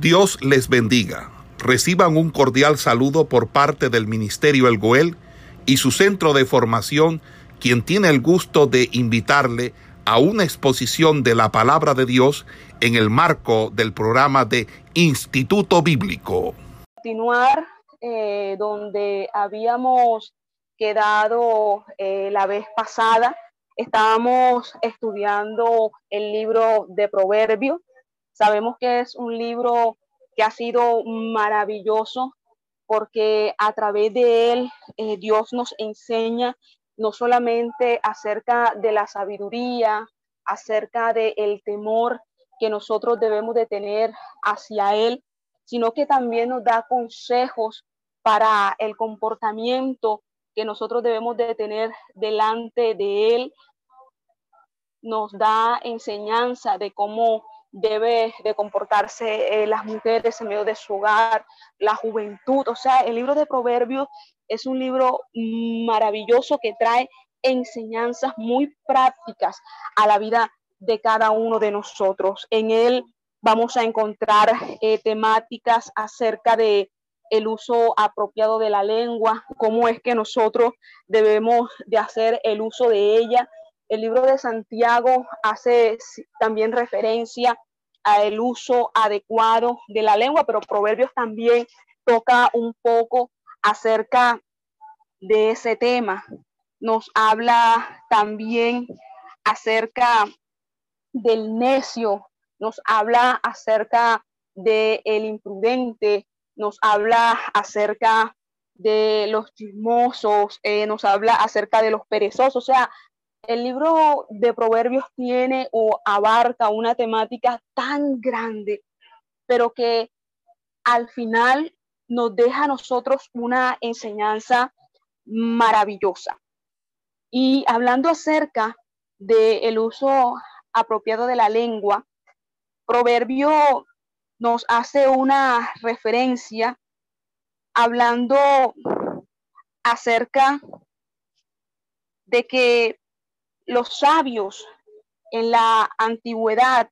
Dios les bendiga. Reciban un cordial saludo por parte del Ministerio El Goel y su centro de formación, quien tiene el gusto de invitarle a una exposición de la palabra de Dios en el marco del programa de Instituto Bíblico. Continuar eh, donde habíamos quedado eh, la vez pasada, estábamos estudiando el libro de Proverbios Sabemos que es un libro que ha sido maravilloso porque a través de él eh, Dios nos enseña no solamente acerca de la sabiduría, acerca del el temor que nosotros debemos de tener hacia Él, sino que también nos da consejos para el comportamiento que nosotros debemos de tener delante de Él. Nos da enseñanza de cómo debe de comportarse eh, las mujeres en medio de su hogar, la juventud. O sea, el libro de Proverbios es un libro maravilloso que trae enseñanzas muy prácticas a la vida de cada uno de nosotros. En él vamos a encontrar eh, temáticas acerca de el uso apropiado de la lengua, cómo es que nosotros debemos de hacer el uso de ella. El libro de Santiago hace también referencia el uso adecuado de la lengua, pero Proverbios también toca un poco acerca de ese tema. Nos habla también acerca del necio, nos habla acerca del el imprudente, nos habla acerca de los chismosos, eh, nos habla acerca de los perezosos, o sea, el libro de Proverbios tiene o abarca una temática tan grande, pero que al final nos deja a nosotros una enseñanza maravillosa. Y hablando acerca del uso apropiado de la lengua, Proverbio nos hace una referencia hablando acerca de que los sabios en la antigüedad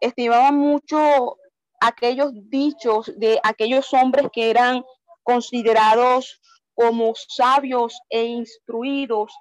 estimaban mucho aquellos dichos de aquellos hombres que eran considerados como sabios e instruidos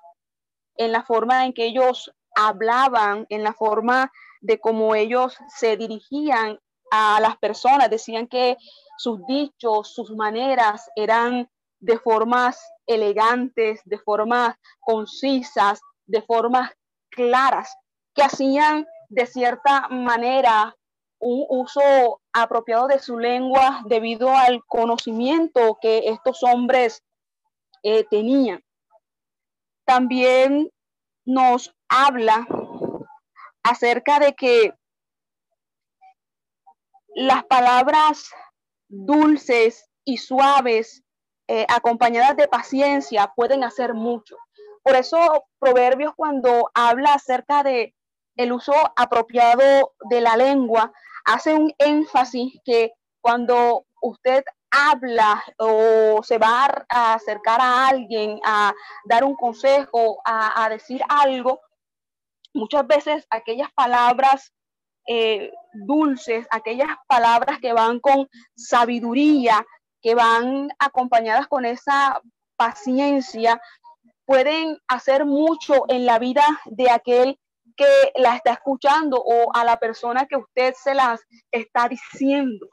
en la forma en que ellos hablaban, en la forma de cómo ellos se dirigían a las personas. Decían que sus dichos, sus maneras eran de formas elegantes, de formas concisas, de formas claras, que hacían de cierta manera un uso apropiado de su lengua debido al conocimiento que estos hombres eh, tenían. También nos habla acerca de que las palabras dulces y suaves, eh, acompañadas de paciencia, pueden hacer mucho. Por eso Proverbios cuando habla acerca de el uso apropiado de la lengua, hace un énfasis que cuando usted habla o se va a acercar a alguien, a dar un consejo, a, decir algo, muchas veces aquellas palabras eh, dulces, aquellas palabras que van con sabiduría, que van acompañadas con esa paciencia, pueden hacer mucho en la vida de aquel que la está escuchando o a la persona que usted se las está diciendo.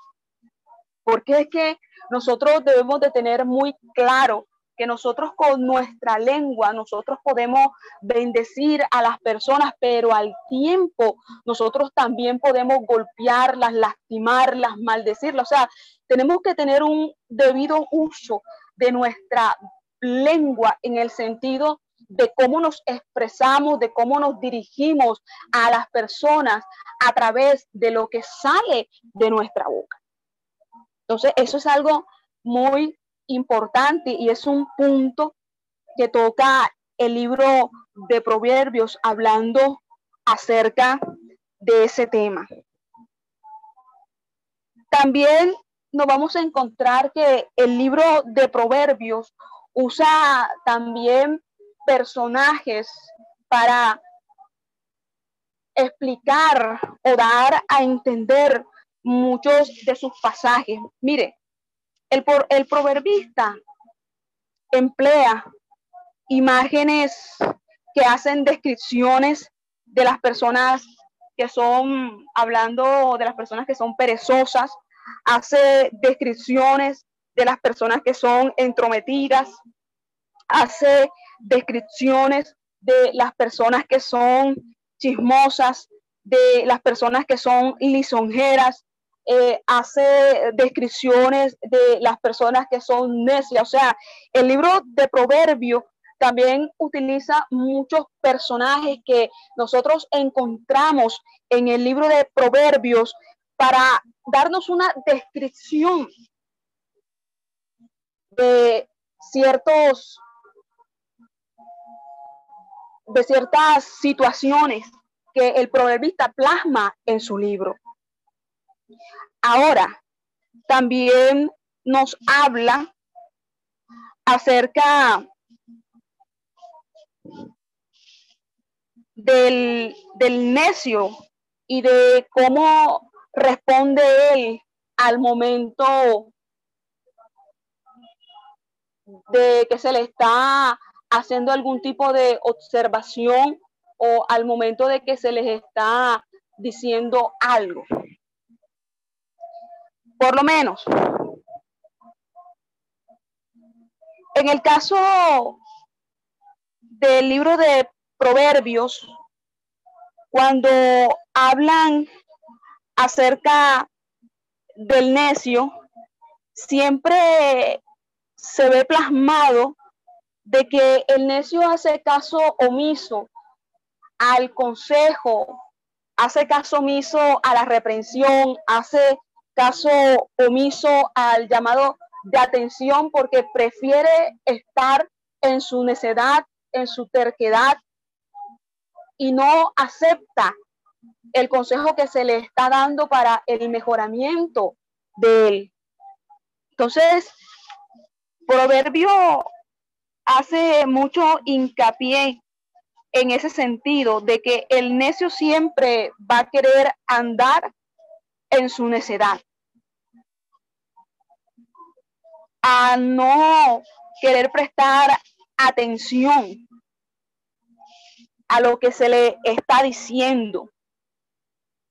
Porque es que nosotros debemos de tener muy claro que nosotros con nuestra lengua, nosotros podemos bendecir a las personas, pero al tiempo nosotros también podemos golpearlas, lastimarlas, maldecirlas. O sea, tenemos que tener un debido uso de nuestra lengua en el sentido de cómo nos expresamos, de cómo nos dirigimos a las personas a través de lo que sale de nuestra boca. Entonces, eso es algo muy importante y es un punto que toca el libro de Proverbios hablando acerca de ese tema. También nos vamos a encontrar que el libro de Proverbios usa también personajes para explicar o dar a entender muchos de sus pasajes. Mire, el, el proverbista emplea imágenes que hacen descripciones de las personas que son, hablando de las personas que son perezosas, hace descripciones de las personas que son entrometidas, hace descripciones de las personas que son chismosas, de las personas que son lisonjeras, eh, hace descripciones de las personas que son necias. O sea, el libro de Proverbios también utiliza muchos personajes que nosotros encontramos en el libro de Proverbios para darnos una descripción de ciertos de ciertas situaciones que el proverbista plasma en su libro. Ahora, también nos habla acerca del, del necio y de cómo responde él al momento de que se le está haciendo algún tipo de observación o al momento de que se les está diciendo algo. Por lo menos, en el caso del libro de Proverbios, cuando hablan acerca del necio, siempre se ve plasmado de que el necio hace caso omiso al consejo, hace caso omiso a la reprensión, hace caso omiso al llamado de atención porque prefiere estar en su necedad, en su terquedad y no acepta el consejo que se le está dando para el mejoramiento de él. Entonces, Proverbio hace mucho hincapié en ese sentido de que el necio siempre va a querer andar en su necedad. A no querer prestar atención a lo que se le está diciendo.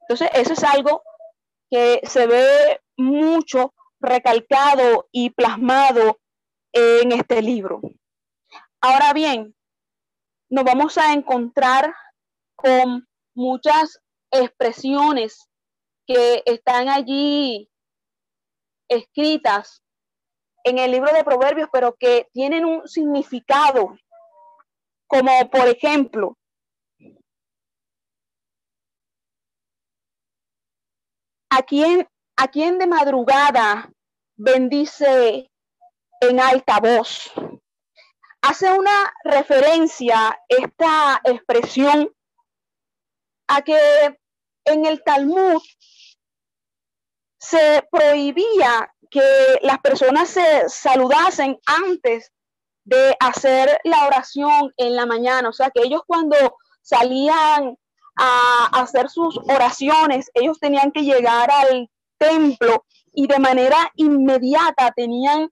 Entonces, eso es algo que se ve mucho recalcado y plasmado en este libro. Ahora bien, nos vamos a encontrar con muchas expresiones que están allí escritas en el libro de Proverbios, pero que tienen un significado, como por ejemplo, ¿a quién, a quién de madrugada bendice en alta voz? hace una referencia esta expresión a que en el Talmud se prohibía que las personas se saludasen antes de hacer la oración en la mañana. O sea, que ellos cuando salían a hacer sus oraciones, ellos tenían que llegar al templo y de manera inmediata tenían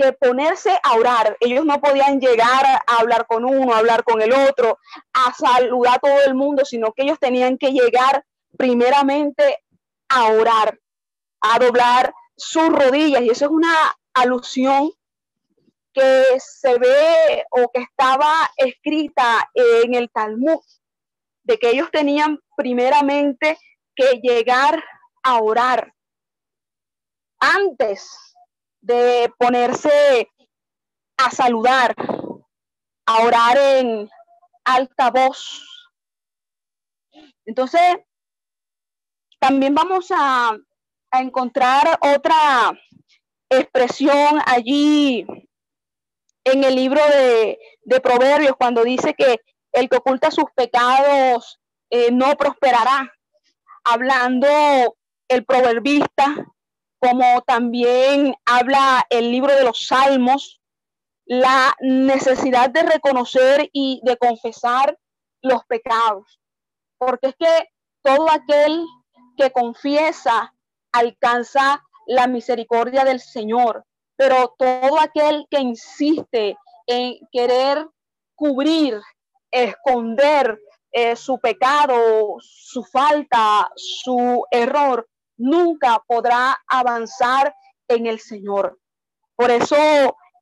que ponerse a orar. Ellos no podían llegar a hablar con uno, a hablar con el otro, a saludar a todo el mundo, sino que ellos tenían que llegar primeramente a orar, a doblar sus rodillas. Y eso es una alusión que se ve o que estaba escrita en el Talmud, de que ellos tenían primeramente que llegar a orar antes de ponerse a saludar, a orar en alta voz. Entonces, también vamos a, encontrar otra expresión allí en el libro de, Proverbios, cuando dice que el que oculta sus pecados eh, no prosperará. Hablando el proverbista como también habla el libro de los Salmos, la necesidad de reconocer y de confesar los pecados. Porque es que todo aquel que confiesa alcanza la misericordia del Señor. Pero todo aquel que insiste en querer cubrir, esconder eh, su pecado, su falta, su error, nunca podrá avanzar en el Señor. Por eso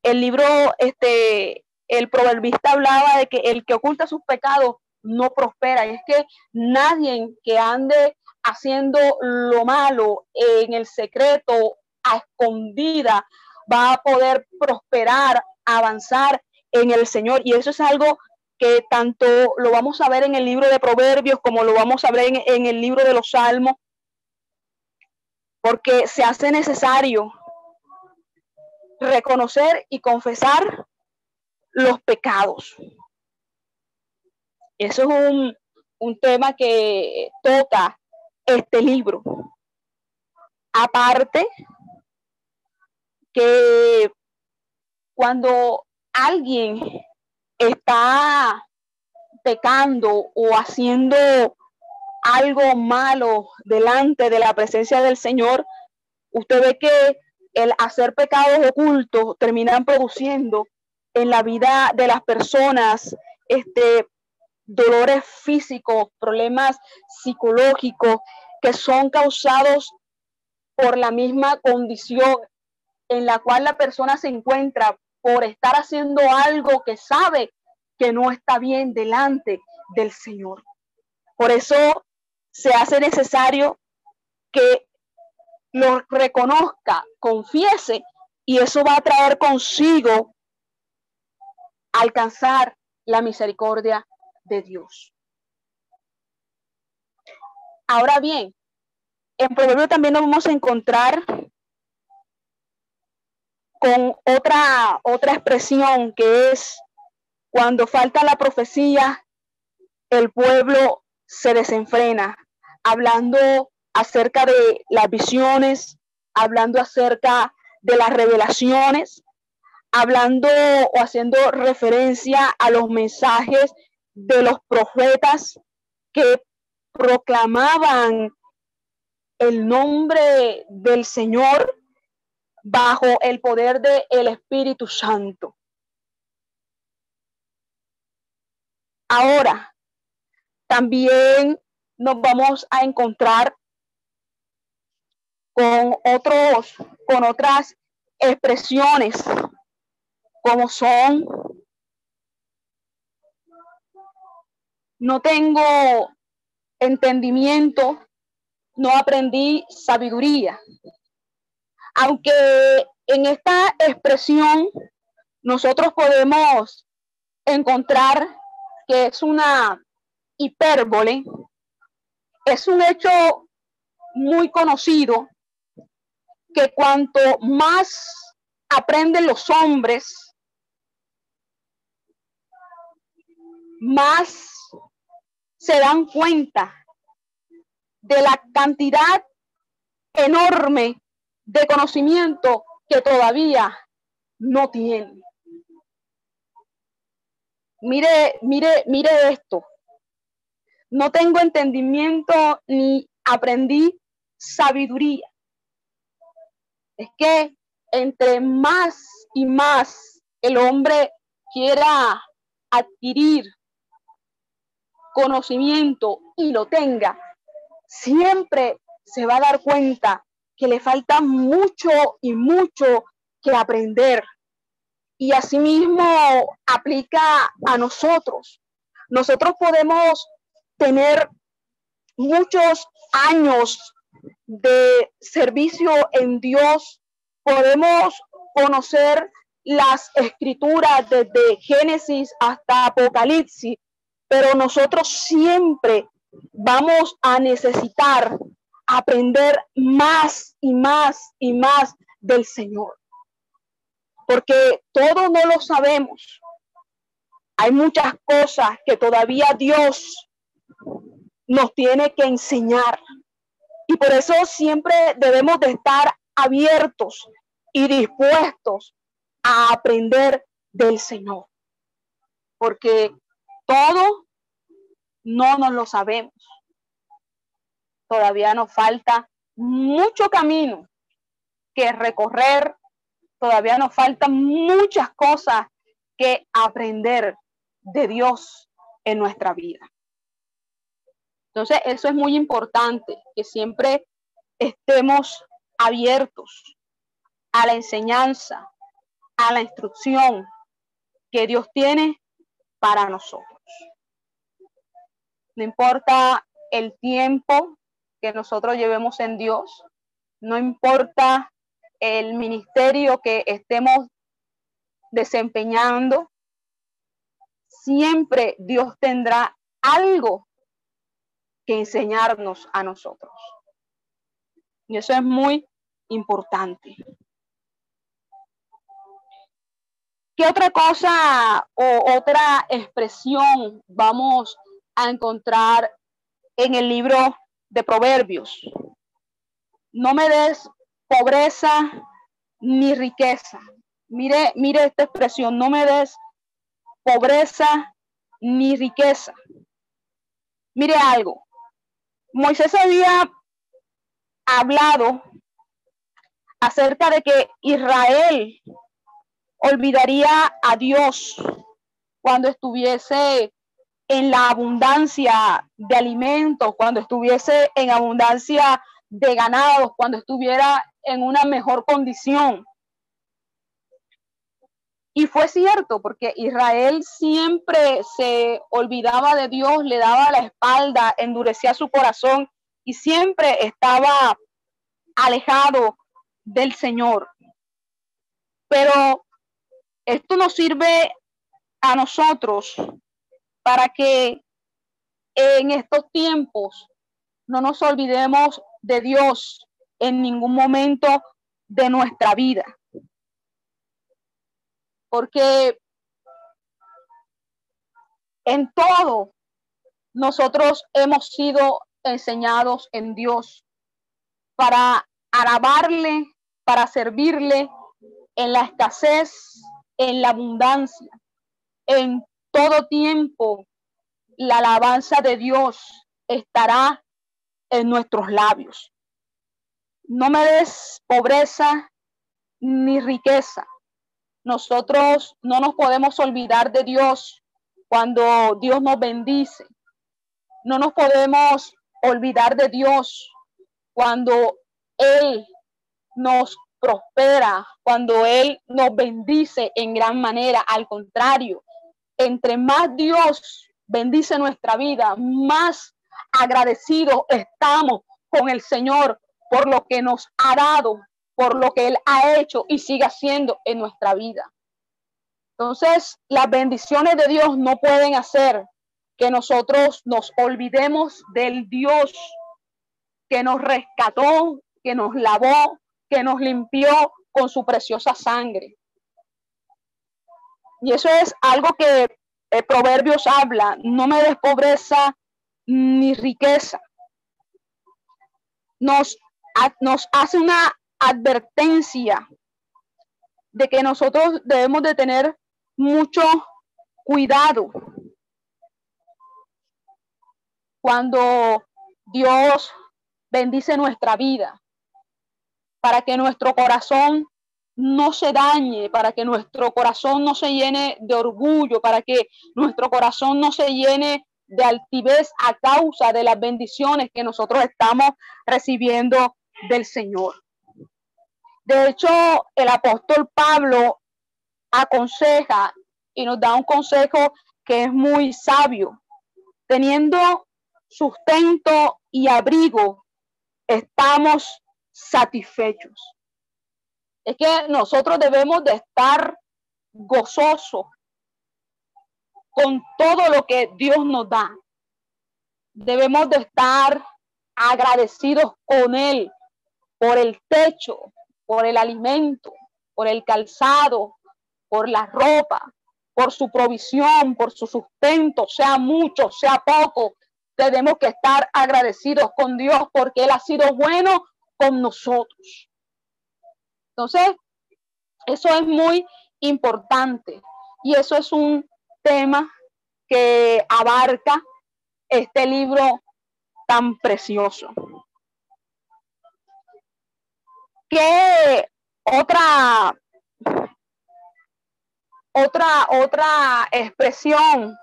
el libro, este, el proverbista hablaba de que el que oculta sus pecados no prospera. Y es que nadie que ande haciendo lo malo en el secreto, a escondida, va a poder prosperar, avanzar en el Señor. Y eso es algo que tanto lo vamos a ver en el libro de Proverbios como lo vamos a ver en, en el libro de los Salmos, porque se hace necesario reconocer y confesar los pecados. Eso es un, un tema que toca este libro. Aparte, que cuando alguien está pecando o haciendo algo malo delante de la presencia del Señor, usted ve que el hacer pecados ocultos terminan produciendo en la vida de las personas este, dolores físicos, problemas psicológicos que son causados por la misma condición en la cual la persona se encuentra por estar haciendo algo que sabe que no está bien delante del Señor. Por eso se hace necesario que lo reconozca, confiese, y eso va a traer consigo alcanzar la misericordia de Dios. Ahora bien, en Proverbio también nos vamos a encontrar con otra, otra expresión que es cuando falta la profecía, el pueblo se desenfrena, hablando acerca de las visiones, hablando acerca de las revelaciones, hablando o haciendo referencia a los mensajes de los profetas que proclamaban el nombre del Señor bajo el poder del el Espíritu Santo. Ahora, también nos vamos a encontrar con otros, con otras expresiones, como son no tengo entendimiento, no aprendí sabiduría. Aunque en esta expresión nosotros podemos encontrar que es una hipérbole, es un hecho muy conocido que cuanto más aprenden los hombres, más se dan cuenta de la cantidad enorme de conocimiento que todavía no tienen. Mire, mire, mire esto. No tengo entendimiento ni aprendí sabiduría. Es que entre más y más el hombre quiera adquirir conocimiento y lo tenga, siempre se va a dar cuenta que le falta mucho y mucho que aprender. Y asimismo aplica a nosotros. Nosotros podemos tener muchos años de servicio en Dios, podemos conocer las escrituras desde Génesis hasta Apocalipsis, pero nosotros siempre vamos a necesitar aprender más y más y más del Señor. Porque todo no lo sabemos. Hay muchas cosas que todavía Dios nos tiene que enseñar. Y por eso siempre debemos de estar abiertos y dispuestos a aprender del Señor. Porque todo no nos lo sabemos. Todavía nos falta mucho camino que recorrer, todavía nos faltan muchas cosas que aprender de Dios en nuestra vida. Entonces, eso es muy importante, que siempre estemos abiertos a la enseñanza, a la instrucción que Dios tiene para nosotros. No importa el tiempo que nosotros llevemos en Dios, no importa el ministerio que estemos desempeñando, siempre Dios tendrá algo que enseñarnos a nosotros. Y eso es muy importante. ¿Qué otra cosa o otra expresión vamos a encontrar en el libro de Proverbios? No me des pobreza ni riqueza. Mire, mire esta expresión, no me des pobreza ni riqueza. Mire algo. Moisés había hablado acerca de que Israel olvidaría a Dios cuando estuviese en la abundancia de alimentos, cuando estuviese en abundancia de ganados, cuando estuviera en una mejor condición. Y fue cierto, porque Israel siempre se olvidaba de Dios, le daba la espalda, endurecía su corazón y siempre estaba alejado del Señor. Pero esto nos sirve a nosotros para que en estos tiempos no nos olvidemos de Dios en ningún momento de nuestra vida. Porque en todo nosotros hemos sido enseñados en Dios para alabarle, para servirle en la escasez, en la abundancia, en todo tiempo. La alabanza de Dios estará en nuestros labios. No me des pobreza ni riqueza. Nosotros no nos podemos olvidar de Dios cuando Dios nos bendice. No nos podemos olvidar de Dios cuando Él nos prospera, cuando Él nos bendice en gran manera. Al contrario, entre más Dios bendice nuestra vida, más agradecidos estamos con el Señor por lo que nos ha dado, por lo que Él ha hecho y sigue haciendo en nuestra vida. Entonces, las bendiciones de Dios no pueden hacer que nosotros nos olvidemos del Dios que nos rescató, que nos lavó, que nos limpió con su preciosa sangre. Y eso es algo que el Proverbios habla, no me des pobreza ni riqueza. Nos, nos hace una advertencia de que nosotros debemos de tener mucho cuidado cuando Dios bendice nuestra vida, para que nuestro corazón no se dañe, para que nuestro corazón no se llene de orgullo, para que nuestro corazón no se llene de altivez a causa de las bendiciones que nosotros estamos recibiendo del Señor. De hecho, el apóstol Pablo aconseja y nos da un consejo que es muy sabio. Teniendo sustento y abrigo, estamos satisfechos. Es que nosotros debemos de estar gozosos con todo lo que Dios nos da. Debemos de estar agradecidos con Él por el techo, por el alimento, por el calzado, por la ropa, por su provisión, por su sustento, sea mucho, sea poco. Tenemos que estar agradecidos con Dios porque Él ha sido bueno con nosotros. Entonces, eso es muy importante y eso es un tema que abarca este libro tan precioso. ¿Qué otra, otra, otra expresión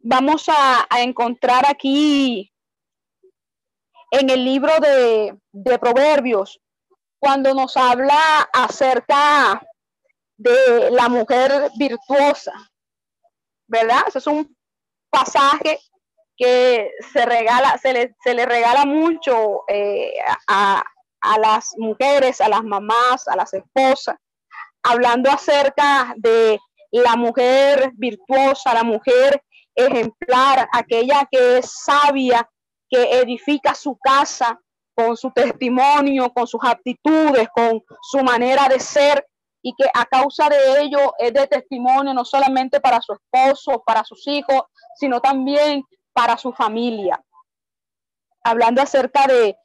vamos a, encontrar aquí en el libro de, de Proverbios, cuando nos habla acerca de la mujer virtuosa, ¿verdad? Es un pasaje que se regala, se le, se le regala mucho eh, a, a las mujeres, a las mamás, a las esposas, hablando acerca de la mujer virtuosa, la mujer ejemplar, aquella que es sabia, que edifica su casa con su testimonio, con sus aptitudes, con su manera de ser y que a causa de ello es de testimonio no solamente para su esposo, para sus hijos, sino también para su familia. Hablando acerca de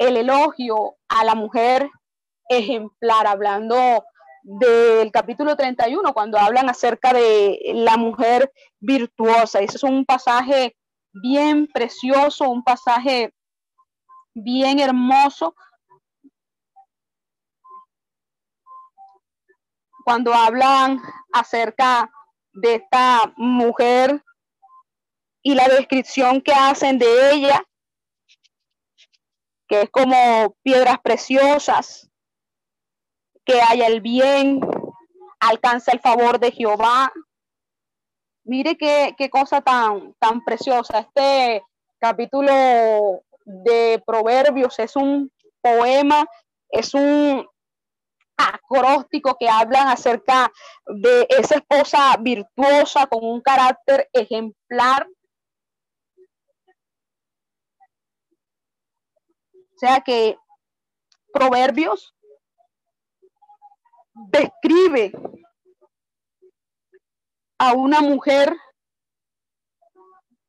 el elogio a la mujer ejemplar, hablando del capítulo 31, cuando hablan acerca de la mujer virtuosa. Ese es un pasaje bien precioso, un pasaje bien hermoso. Cuando hablan acerca de esta mujer y la descripción que hacen de ella, que es como piedras preciosas, que haya el bien, alcanza el favor de Jehová. Mire qué, qué cosa tan, tan preciosa. Este capítulo de Proverbios es un poema, es un acróstico que hablan acerca de esa esposa virtuosa con un carácter ejemplar sea que Proverbios describe a una mujer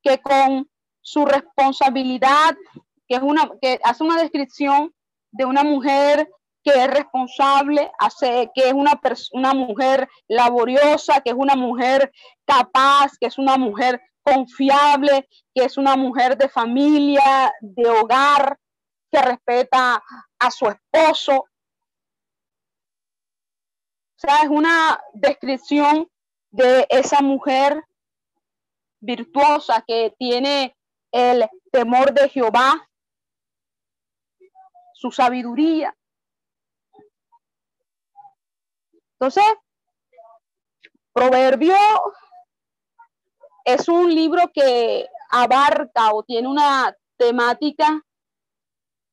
que con su responsabilidad, que es una que hace una descripción de una mujer que es responsable, hace que es una una mujer laboriosa, que es una mujer capaz, que es una mujer confiable, que es una mujer de familia, de hogar, que respeta a su esposo. O sea, es una descripción de esa mujer virtuosa que tiene el temor de Jehová, su sabiduría. Entonces, Proverbio es un libro que abarca o tiene una temática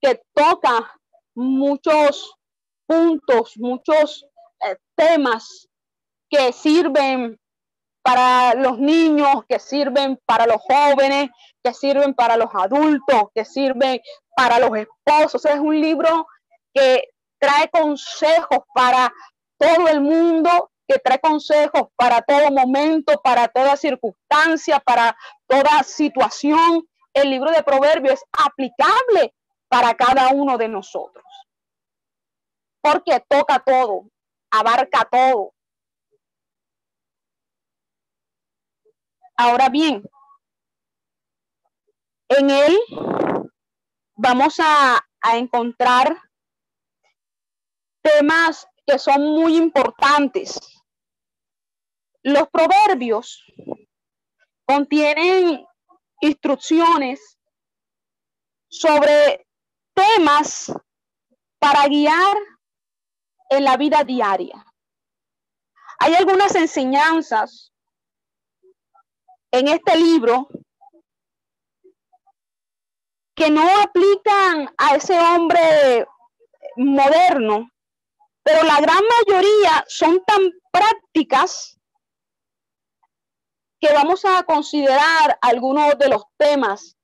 que toca muchos puntos, muchos eh, temas que sirven para los niños, que sirven para los jóvenes, que sirven para los adultos, que sirven para los esposos. Es un libro que trae consejos para todo el mundo, que trae consejos para todo momento, para toda circunstancia, para toda situación. El libro de Proverbios es aplicable para cada uno de nosotros. Porque toca todo, abarca todo. Ahora bien, en él vamos a, encontrar temas que son muy importantes. Los proverbios contienen instrucciones sobre temas para guiar en la vida diaria. Hay algunas enseñanzas en este libro que no aplican a ese hombre moderno, pero la gran mayoría son tan prácticas que vamos a considerar algunos de los temas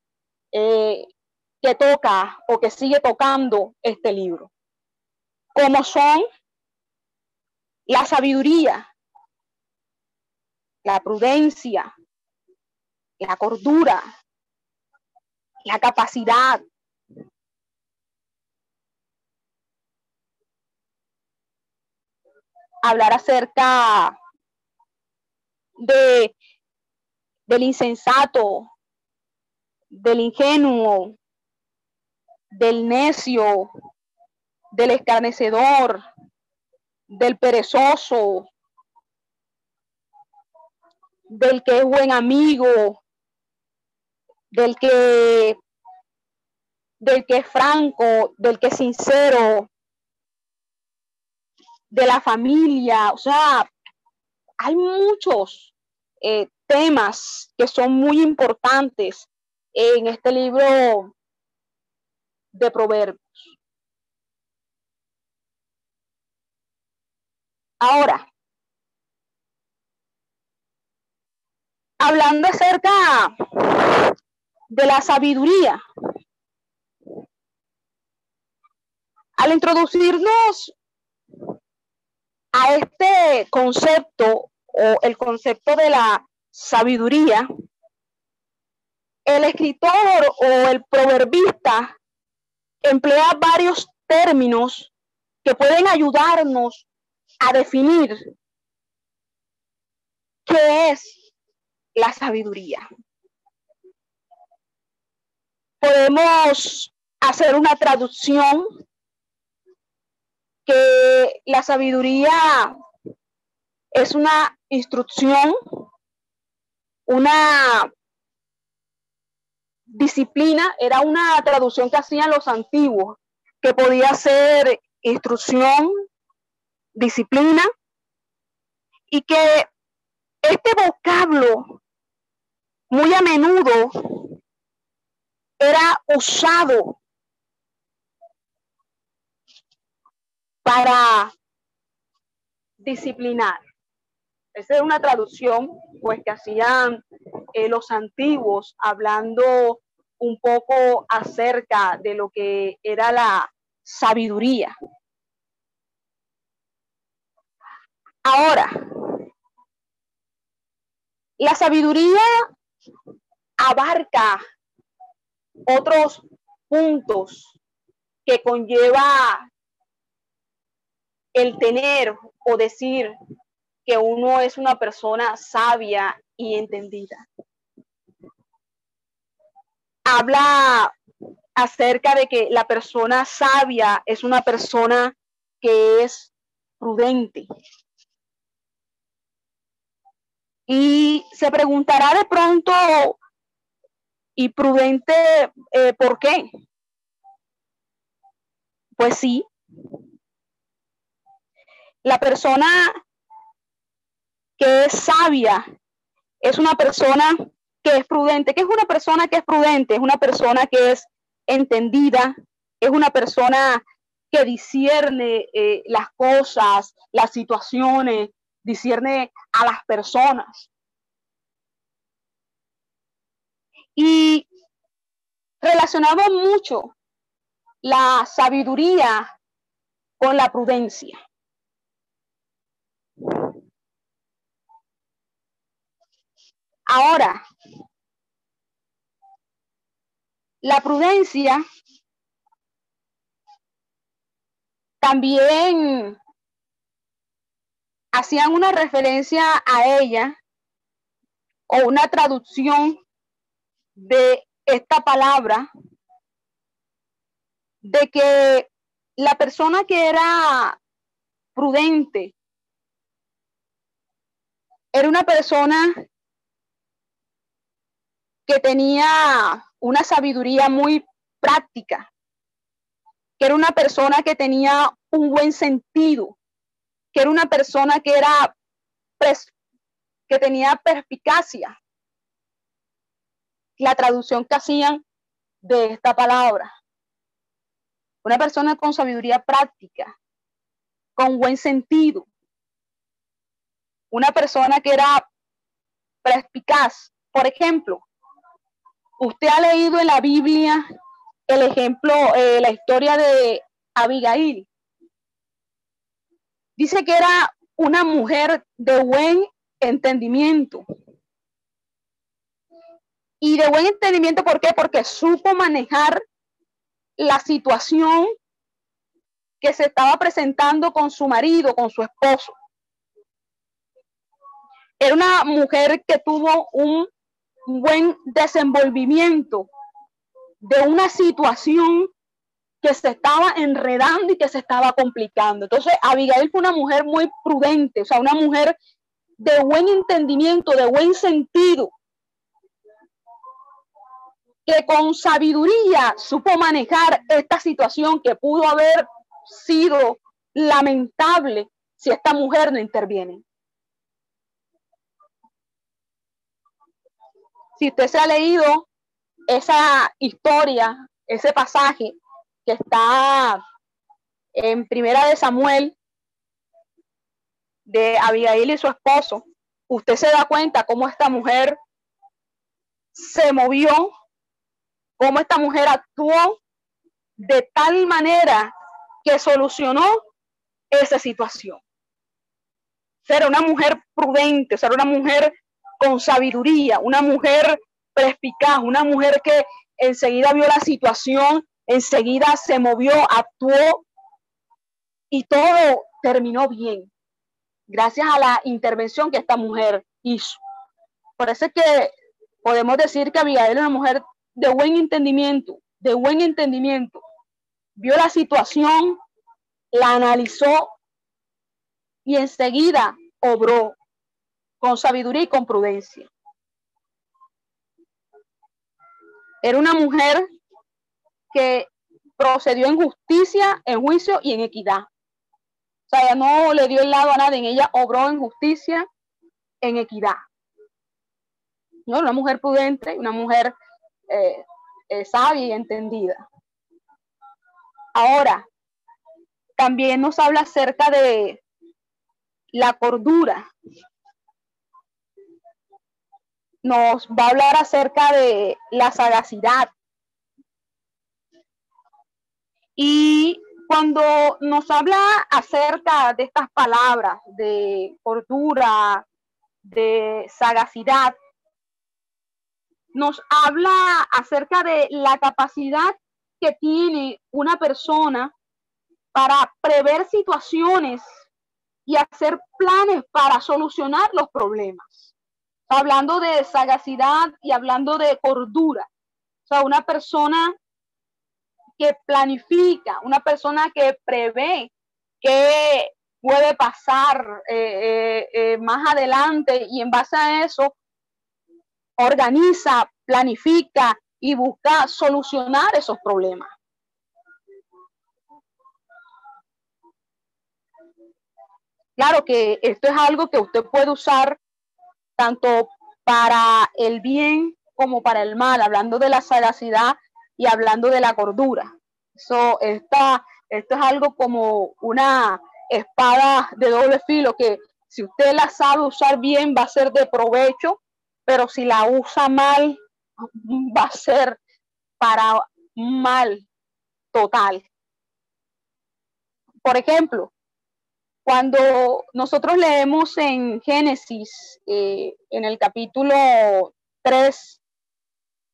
eh, toca o que sigue tocando este libro, como son la sabiduría, la prudencia, la cordura, la capacidad. Hablar acerca de del insensato, del ingenuo, del necio, del escarnecedor, del perezoso, del que es buen amigo, del que del que es franco, del que es sincero, de la familia, o sea, hay muchos eh, temas que son muy importantes en este libro de proverbios. Ahora, hablando acerca de la sabiduría, al introducirnos a este concepto o el concepto de la sabiduría, el escritor o el proverbista emplea varios términos que pueden ayudarnos a definir qué es la sabiduría. Podemos hacer una traducción que la sabiduría es una instrucción, una disciplina, era una traducción que hacían los antiguos, que podía ser instrucción, disciplina, y que este vocablo muy a menudo era usado para disciplinar. Esa es una traducción pues que hacían eh, los antiguos hablando un poco acerca de lo que era la sabiduría. Ahora, la sabiduría abarca otros puntos que conlleva el tener o decir que uno es una persona sabia y entendida. Habla acerca de que la persona sabia es una persona que es prudente. Y se preguntará de pronto, ¿y prudente eh, por qué? Pues sí, la persona que es sabia es una persona que es prudente. ¿Qué es una persona que es prudente? Es una persona que es entendida, es una persona que discierne eh, las cosas, las situaciones, discierne a las personas. Y relacionado mucho la sabiduría con la prudencia. Ahora, la prudencia también hacían una referencia a ella o una traducción de esta palabra de que la persona que era prudente era una persona que tenía una sabiduría muy práctica, que era una persona que tenía un buen sentido, que era una persona que era que tenía perspicacia. La traducción que hacían de esta palabra. Una persona con sabiduría práctica, con buen sentido. Una persona que era perspicaz. Por ejemplo, Usted ha leído en la Biblia el ejemplo, eh, la historia de Abigail. Dice que era una mujer de buen entendimiento. Y de buen entendimiento, ¿por qué? Porque supo manejar la situación que se estaba presentando con su marido, con su esposo. Era una mujer que tuvo un buen desenvolvimiento de una situación que se estaba enredando y que se estaba complicando. Entonces, Abigail fue una mujer muy prudente, o sea, una mujer de buen entendimiento, de buen sentido, que con sabiduría supo manejar esta situación que pudo haber sido lamentable si esta mujer no interviene. Si usted se ha leído esa historia, ese pasaje que está en Primera de Samuel de Abigail y su esposo, usted se da cuenta cómo esta mujer se movió, cómo esta mujer actuó de tal manera que solucionó esa situación. Ser una mujer prudente, ser una mujer con sabiduría, una mujer perspicaz, una mujer que enseguida vio la situación, enseguida se movió, actuó y todo terminó bien, gracias a la intervención que esta mujer hizo. Por eso es que podemos decir que Abigail es una mujer de buen entendimiento, de buen entendimiento. Vio la situación, la analizó y enseguida obró con sabiduría y con prudencia. Era una mujer que procedió en justicia, en juicio y en equidad. O sea, ella no le dio el lado a nadie, ella obró en justicia, en equidad. ¿No? Una mujer prudente, una mujer eh, eh, sabia y entendida. Ahora, también nos habla acerca de la cordura. Nos va a hablar acerca de la sagacidad. Y cuando nos habla acerca de estas palabras de cordura, de sagacidad, nos habla acerca de la capacidad que tiene una persona para prever situaciones y hacer planes para solucionar los problemas. Hablando de sagacidad y hablando de cordura. O sea, una persona que planifica, una persona que prevé qué puede pasar eh, eh, eh, más adelante y en base a eso organiza, planifica y busca solucionar esos problemas. Claro que esto es algo que usted puede usar tanto para el bien como para el mal, hablando de la sagacidad y hablando de la cordura. Eso está, esto es algo como una espada de doble filo que si usted la sabe usar bien va a ser de provecho, pero si la usa mal va a ser para mal total. Por ejemplo, cuando nosotros leemos en Génesis, eh, en el capítulo 3,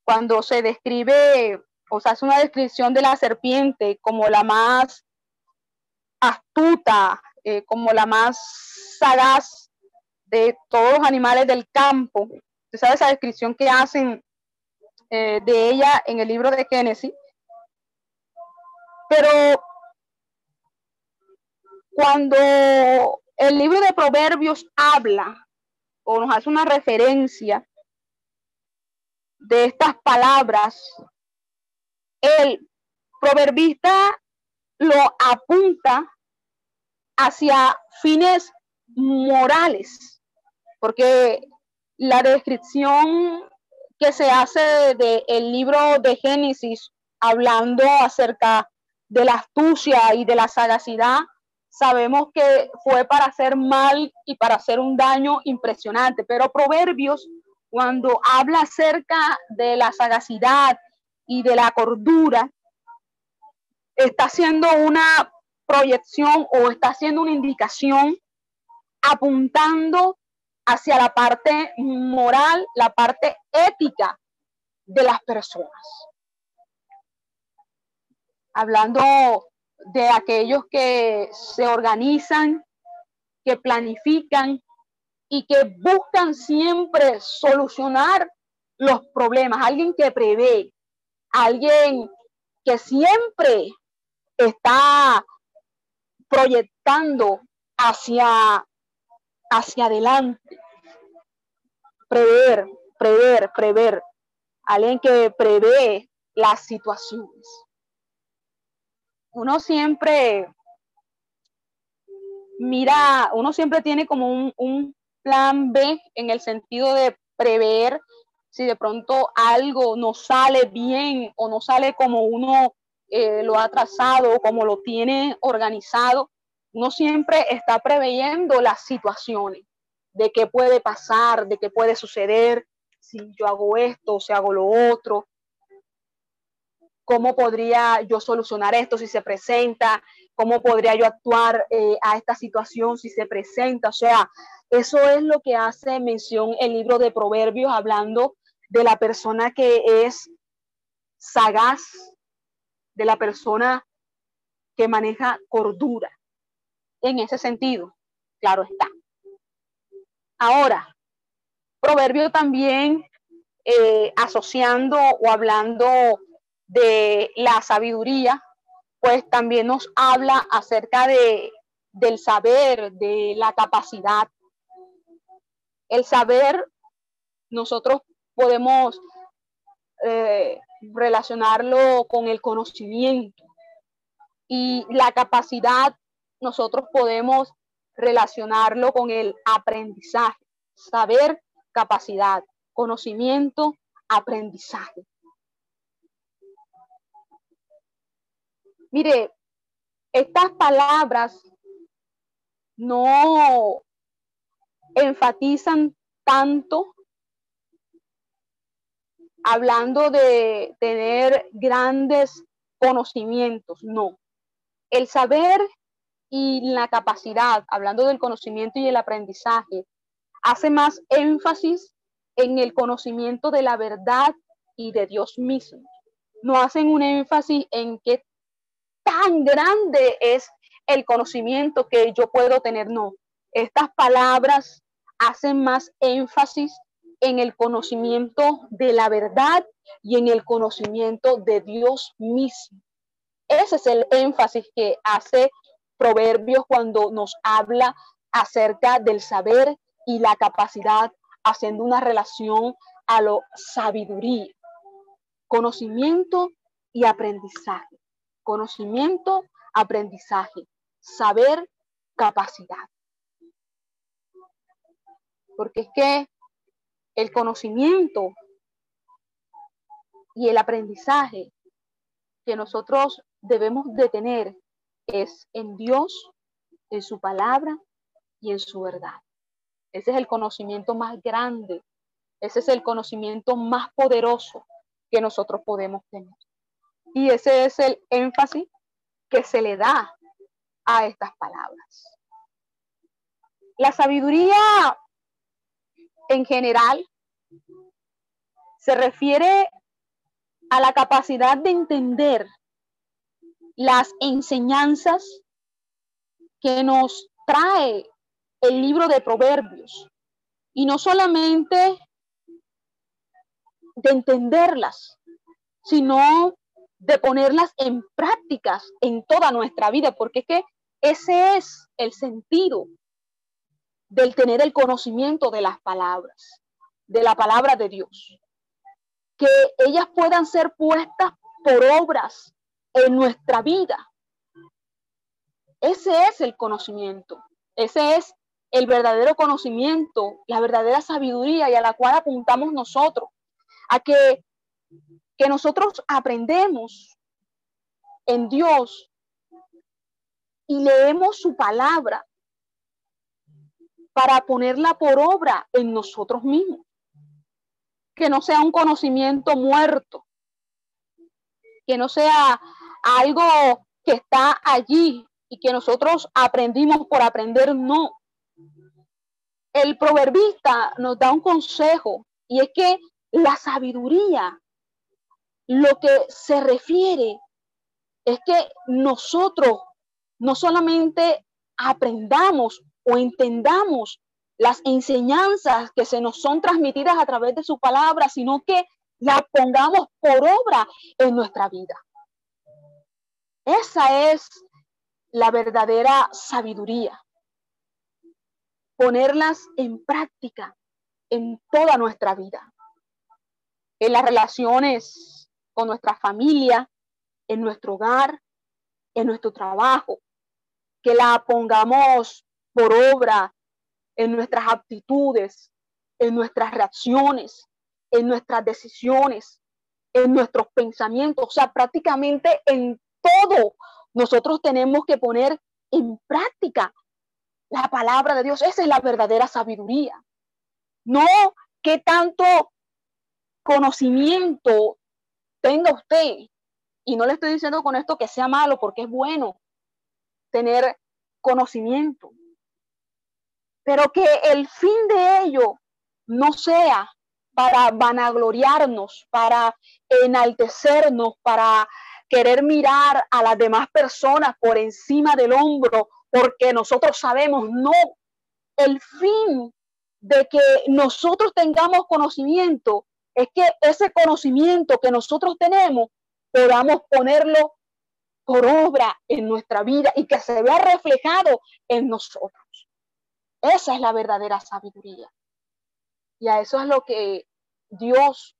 cuando se describe, o sea, hace una descripción de la serpiente como la más astuta, eh, como la más sagaz de todos los animales del campo. Usted sabe esa descripción que hacen eh, de ella en el libro de Génesis. Pero cuando el libro de Proverbios habla o nos hace una referencia de estas palabras, el proverbista lo apunta hacia fines morales, porque la descripción que se hace del libro de Génesis, hablando acerca de la astucia y de la sagacidad, sabemos que fue para hacer mal y para hacer un daño impresionante, pero Proverbios, cuando habla acerca de la sagacidad y de la cordura, está haciendo una proyección o está haciendo una indicación apuntando hacia la parte moral, la parte ética de las personas. Hablando de aquellos que se organizan, que planifican y que buscan siempre solucionar los problemas, alguien que prevé, alguien que siempre está proyectando hacia, hacia adelante. Prever, prever, prever. Alguien que prevé las situaciones. Uno siempre mira, uno siempre tiene como un, plan B en el sentido de prever si de pronto algo no sale bien o no sale como uno eh, lo ha trazado o como lo tiene organizado, uno siempre está preveyendo las situaciones de qué puede pasar, de qué puede suceder, si yo hago esto, si hago lo otro, cómo podría yo solucionar esto si se presenta, cómo podría yo actuar eh, a esta situación si se presenta. O sea, eso es lo que hace mención el libro de Proverbios hablando de la persona que es sagaz, de la persona que maneja cordura. En ese sentido, claro está. Ahora, Proverbio también eh, asociando o hablando de la sabiduría, pues también nos habla acerca de, del saber, de la capacidad. El saber, nosotros podemos eh, relacionarlo con el conocimiento y la capacidad nosotros podemos relacionarlo con el aprendizaje, saber, capacidad, conocimiento, aprendizaje. Mire, estas palabras no enfatizan tanto hablando de tener grandes conocimientos, no. El saber y la capacidad, hablando del conocimiento y el aprendizaje, hace más énfasis en el conocimiento de la verdad y de Dios mismo. No hacen un énfasis en qué tan grande es el conocimiento que yo puedo tener, no. Estas palabras hacen más énfasis en el conocimiento de la verdad y en el conocimiento de Dios mismo. Ese es el énfasis que hace Proverbios cuando nos habla acerca del saber y la capacidad, haciendo una relación a lo sabiduría, conocimiento y aprendizaje. Conocimiento, aprendizaje, saber, capacidad. Porque es que el conocimiento y el aprendizaje que nosotros debemos de tener es en Dios, en su palabra y en su verdad. Ese es el conocimiento más grande, ese es el conocimiento más poderoso que nosotros podemos tener. Y ese es el énfasis que se le da a estas palabras. La sabiduría en general se refiere a la capacidad de entender las enseñanzas que nos trae el libro de Proverbios. Y no solamente de entenderlas, sino de ponerlas en prácticas en toda nuestra vida, porque es que ese es el sentido del tener el conocimiento de las palabras, de la palabra de Dios. Que ellas puedan ser puestas por obras en nuestra vida. Ese es el conocimiento, ese es el verdadero conocimiento, la verdadera sabiduría y a la cual apuntamos nosotros, a que, que nosotros aprendemos en Dios y leemos su palabra para ponerla por obra en nosotros mismos. Que no sea un conocimiento muerto, que no sea algo que está allí y que nosotros aprendimos por aprender, no. El proverbista nos da un consejo y es que la sabiduría, lo que se refiere es que nosotros no solamente aprendamos o entendamos las enseñanzas que se nos son transmitidas a través de su palabra, sino que la pongamos por obra en nuestra vida. Esa es la verdadera sabiduría. Ponerlas en práctica en toda nuestra vida. En las relaciones con nuestra familia, en nuestro hogar, en nuestro trabajo. Que la pongamos por obra en nuestras actitudes, en nuestras reacciones, en nuestras decisiones, en nuestros pensamientos, o sea, prácticamente en todo nosotros tenemos que poner en práctica la palabra de Dios. Esa es la verdadera sabiduría. No que tanto conocimiento tenga usted. Y no le estoy diciendo con esto que sea malo, porque es bueno tener conocimiento. Pero que el fin de ello no sea para vanagloriarnos, para enaltecernos, para querer mirar a las demás personas por encima del hombro, porque nosotros sabemos, no, el fin de que nosotros tengamos conocimiento es que ese conocimiento que nosotros tenemos podamos ponerlo por obra en nuestra vida y que se vea reflejado en nosotros. Esa es la verdadera sabiduría. Y a eso es lo que Dios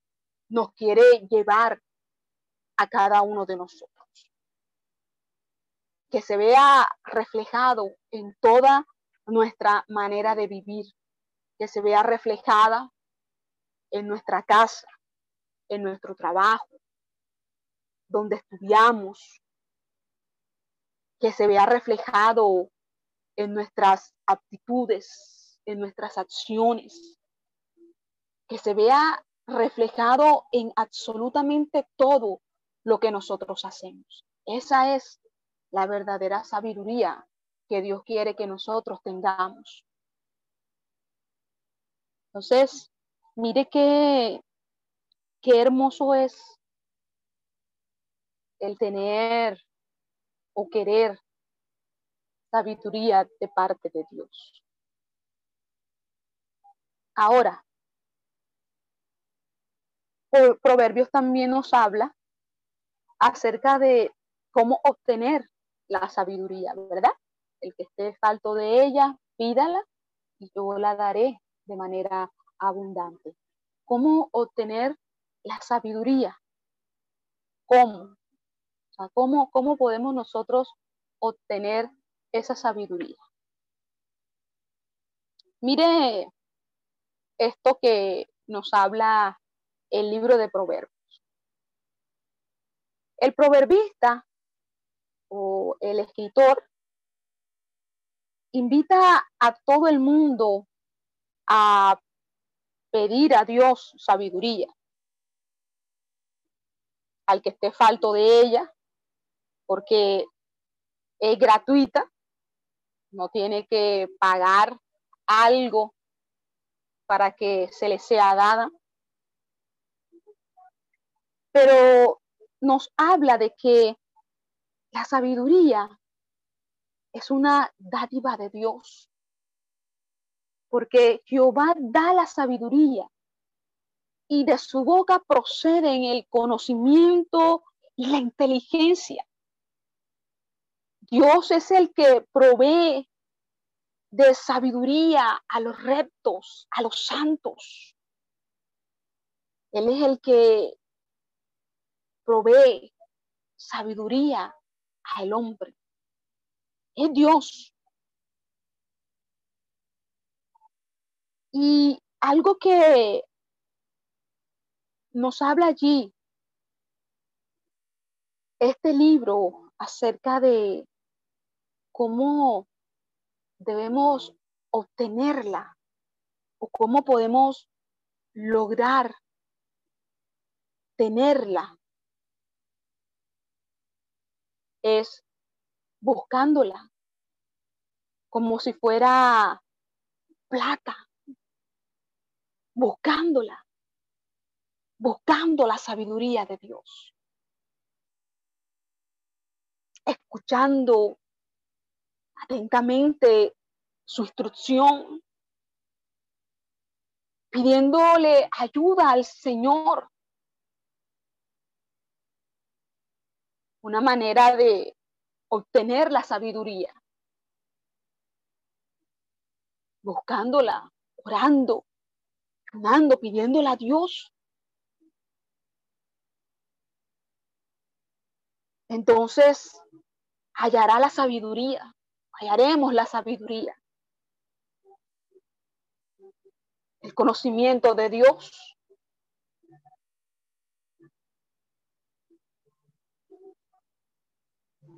nos quiere llevar a cada uno de nosotros. Que se vea reflejado en toda nuestra manera de vivir, que se vea reflejada en nuestra casa, en nuestro trabajo, donde estudiamos, que se vea reflejado en nuestras actitudes, en nuestras acciones, que se vea reflejado en absolutamente todo lo que nosotros hacemos. Esa es la verdadera sabiduría que Dios quiere que nosotros tengamos. Entonces, mire qué, qué hermoso es el tener o querer sabiduría de parte de Dios. Ahora, Proverbios también nos habla acerca de cómo obtener la sabiduría, ¿verdad? El que esté falto de ella, pídala y yo la daré de manera abundante. ¿Cómo obtener la sabiduría? ¿Cómo? ¿cómo, ¿Cómo podemos nosotros obtener esa sabiduría? Mire esto que nos habla el libro de Proverbios. El proverbista o el escritor invita a todo el mundo a pedir a Dios sabiduría. Al que esté falto de ella, porque es gratuita, no tiene que pagar algo para que se le sea dada pero nos habla de que la sabiduría es una dádiva de Dios, porque Jehová da la sabiduría y de su boca proceden el conocimiento y la inteligencia. Dios es el que provee de sabiduría a los rectos, a los santos. Él es el que provee sabiduría al hombre. Es Dios. Y algo que nos habla allí, este libro acerca de cómo debemos obtenerla o cómo podemos lograr tenerla es buscándola como si fuera plata, buscándola, buscando la sabiduría de Dios, escuchando atentamente su instrucción, pidiéndole ayuda al Señor. Una manera de obtener la sabiduría, buscándola, orando, orando, pidiéndola a Dios. Entonces, hallará la sabiduría, hallaremos la sabiduría. El conocimiento de Dios.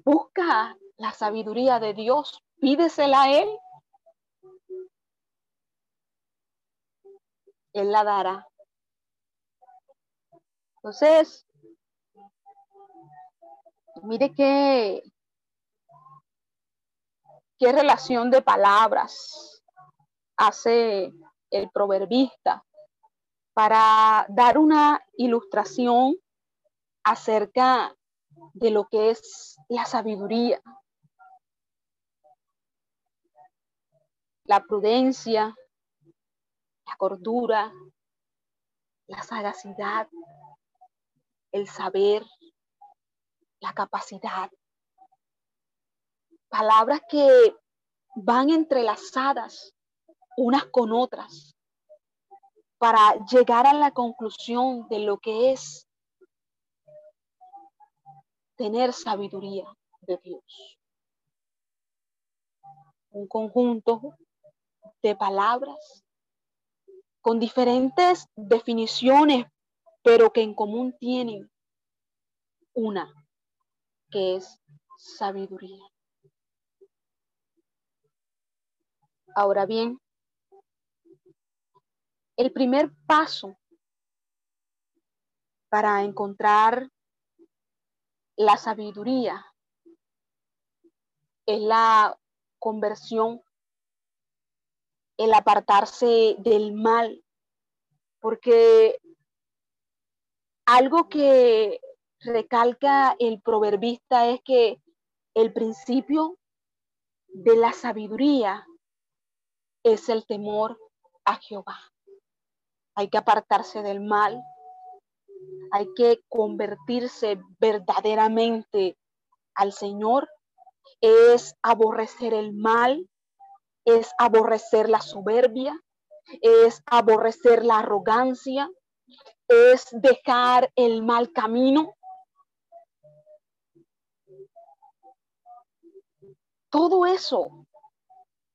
Busca la sabiduría de Dios, pídesela a Él. Él la dará. Entonces, mire qué, qué relación de palabras hace el proverbista para dar una ilustración acerca de lo que es la sabiduría, la prudencia, la cordura, la sagacidad, el saber, la capacidad. Palabras que van entrelazadas unas con otras para llegar a la conclusión de lo que es tener sabiduría de Dios. Un conjunto de palabras con diferentes definiciones, pero que en común tienen una, que es sabiduría. Ahora bien, el primer paso para encontrar la sabiduría es la conversión, el apartarse del mal, porque algo que recalca el proverbista es que el principio de la sabiduría es el temor a Jehová. Hay que apartarse del mal, hay que convertirse verdaderamente al Señor, es aborrecer el mal, es aborrecer la soberbia, es aborrecer la arrogancia, es dejar el mal camino. Todo eso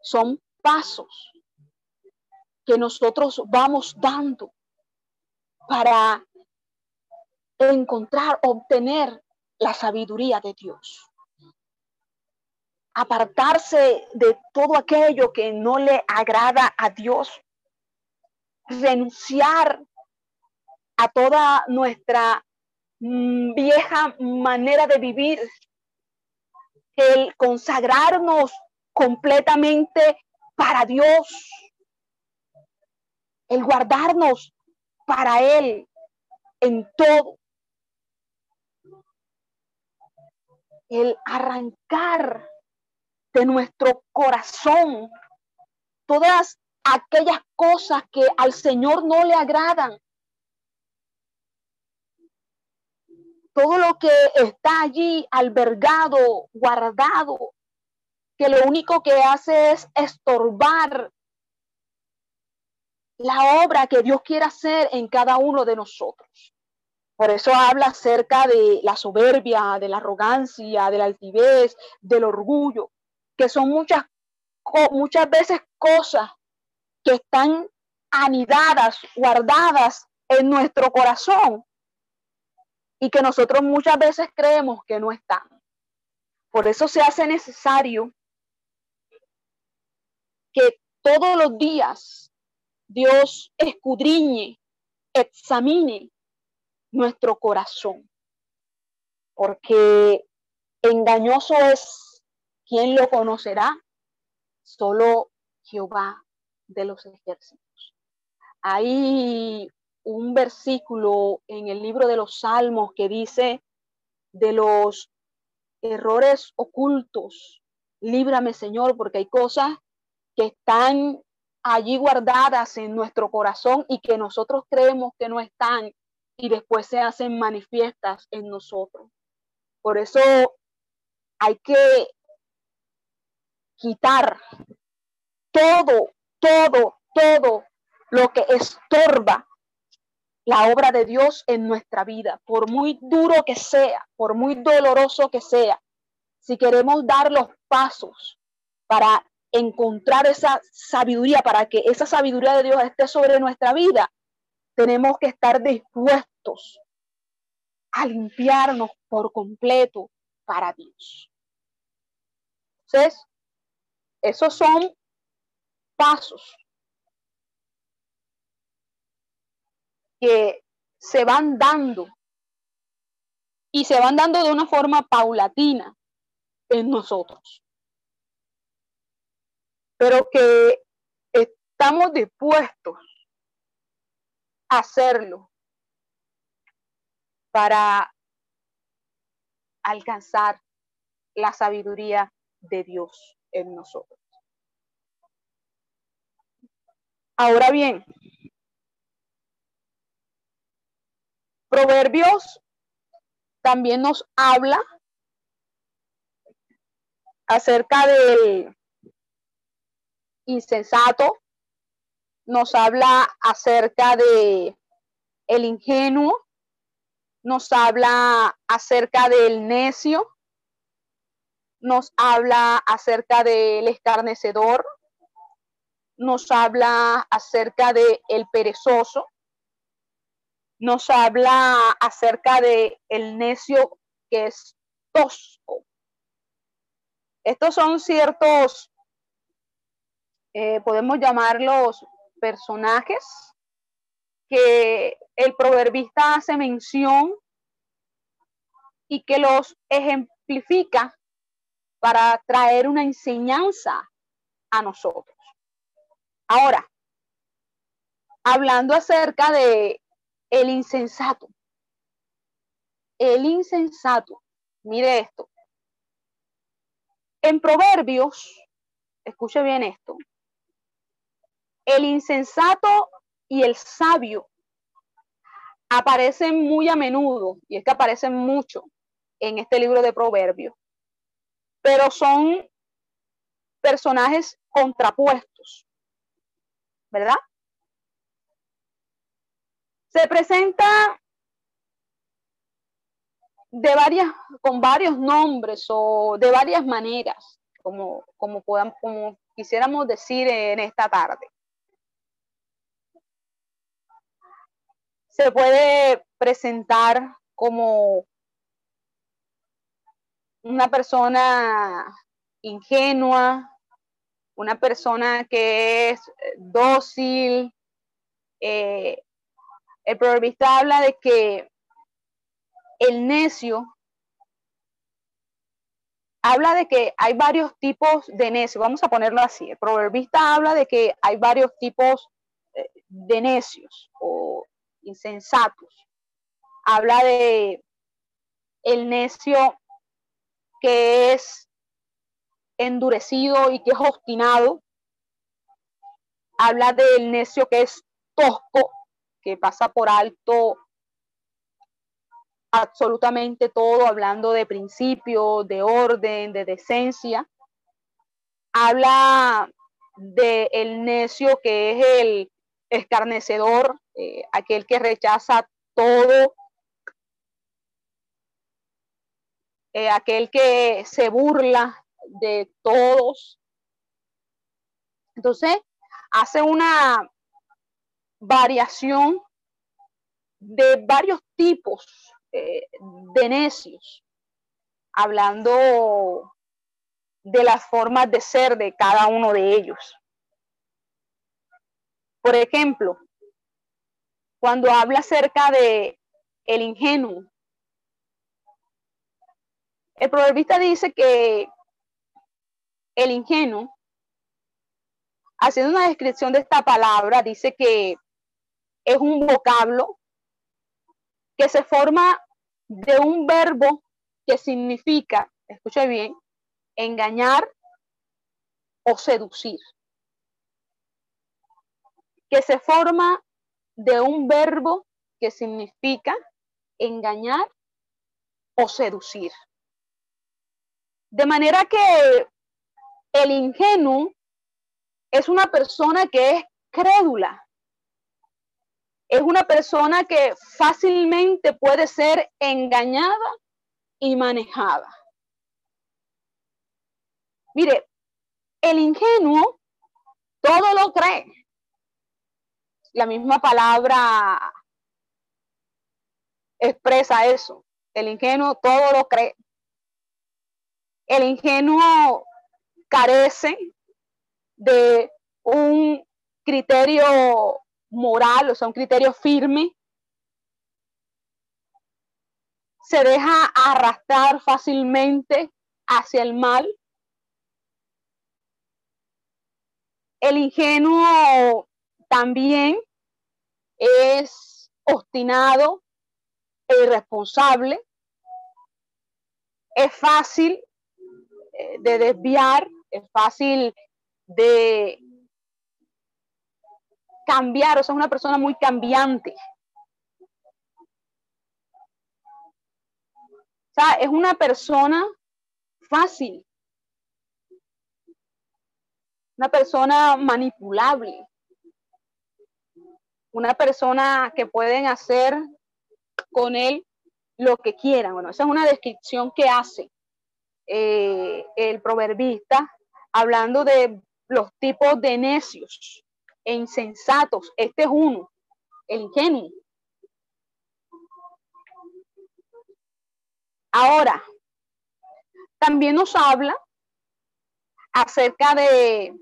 son pasos que nosotros vamos dando para encontrar, obtener la sabiduría de Dios. Apartarse de todo aquello que no le agrada a Dios. Renunciar a toda nuestra mm, vieja manera de vivir. El consagrarnos completamente para Dios, el guardarnos para Él en todo, el arrancar de nuestro corazón todas aquellas cosas que al Señor no le agradan. Todo lo que está allí albergado, guardado, que lo único que hace es estorbar la obra que Dios quiere hacer en cada uno de nosotros. Por eso habla acerca de la soberbia, de la arrogancia, de la altivez, del orgullo, que son muchas, muchas veces cosas que están anidadas, guardadas en nuestro corazón y que nosotros muchas veces creemos que no están. Por eso se hace necesario que todos los días Dios escudriñe, examine nuestro corazón, porque engañoso es quien lo conocerá, solo Jehová de los ejércitos. Hay un versículo en el libro de los Salmos que dice de los errores ocultos, líbrame Señor, porque hay cosas que están allí guardadas en nuestro corazón y que nosotros creemos que no están y después se hacen manifiestas en nosotros. Por eso hay que quitar todo, todo, todo lo que estorba la obra de Dios en nuestra vida, por muy duro que sea, por muy doloroso que sea, si queremos dar los pasos para encontrar esa sabiduría, para que esa sabiduría de Dios esté sobre nuestra vida, tenemos que estar dispuestos a limpiarnos por completo para Dios. Entonces, esos son pasos que se van dando y se van dando de una forma paulatina en nosotros. Pero que estamos dispuestos a hacerlo para alcanzar la sabiduría de Dios en nosotros. Ahora bien, Proverbios también nos habla acerca del insensato, nos habla acerca de el ingenuo, nos habla acerca del necio, nos habla acerca del escarnecedor, nos habla acerca de el perezoso, nos habla acerca de el necio que es tosco. Estos son ciertos, eh, podemos llamarlos personajes que el proverbista hace mención y que los ejemplifica para traer una enseñanza a nosotros. Ahora, hablando acerca de el insensato. El insensato, mire esto. En Proverbios, escuche bien esto. El insensato y el sabio aparecen muy a menudo, y es que aparecen mucho en este libro de Proverbios, pero son personajes contrapuestos. ¿verdad? Se presenta de varias, con varios nombres o de varias maneras, como, como, podamos, como quisiéramos decir en esta tarde. Se puede presentar como una persona ingenua, una persona que es eh, dócil. Eh, el proverbista habla de que el necio habla de que hay varios tipos de necio, vamos a ponerlo así. El proverbista habla de que hay varios tipos eh, de necios o insensatos. Habla de el necio que es endurecido y que es obstinado. Habla del necio que es tosco, que pasa por alto absolutamente todo, hablando de principio, de orden, de decencia. Habla del el necio que es el escarnecedor, eh, aquel que rechaza todo, eh, aquel que se burla de todos. Entonces, hace una variación de varios tipos eh, de necios, hablando de las formas de ser de cada uno de ellos. Por ejemplo, cuando habla acerca de el ingenuo, el proverbista dice que el ingenuo, haciendo una descripción de esta palabra, dice que es un vocablo que se forma de un verbo que significa, escuche bien, engañar o seducir. Que se forma de un verbo que significa engañar o seducir. De manera que el ingenuo es una persona que es crédula. Es una persona que fácilmente puede ser engañada y manejada. Mire, el ingenuo todo lo cree. La misma palabra expresa eso. El ingenuo todo lo cree. El ingenuo carece de un criterio moral, o sea, un criterio firme. Se deja arrastrar fácilmente hacia el mal. El ingenuo también es obstinado e irresponsable. Es fácil de desviar, es fácil de cambiar, o sea, es una persona muy cambiante. O sea, es una persona fácil, una persona manipulable, una persona que pueden hacer con él lo que quieran. Bueno, esa es una descripción que hace eh, el proverbista hablando de los tipos de necios e insensatos. Este es uno, el ingenuo. Ahora, también nos habla acerca de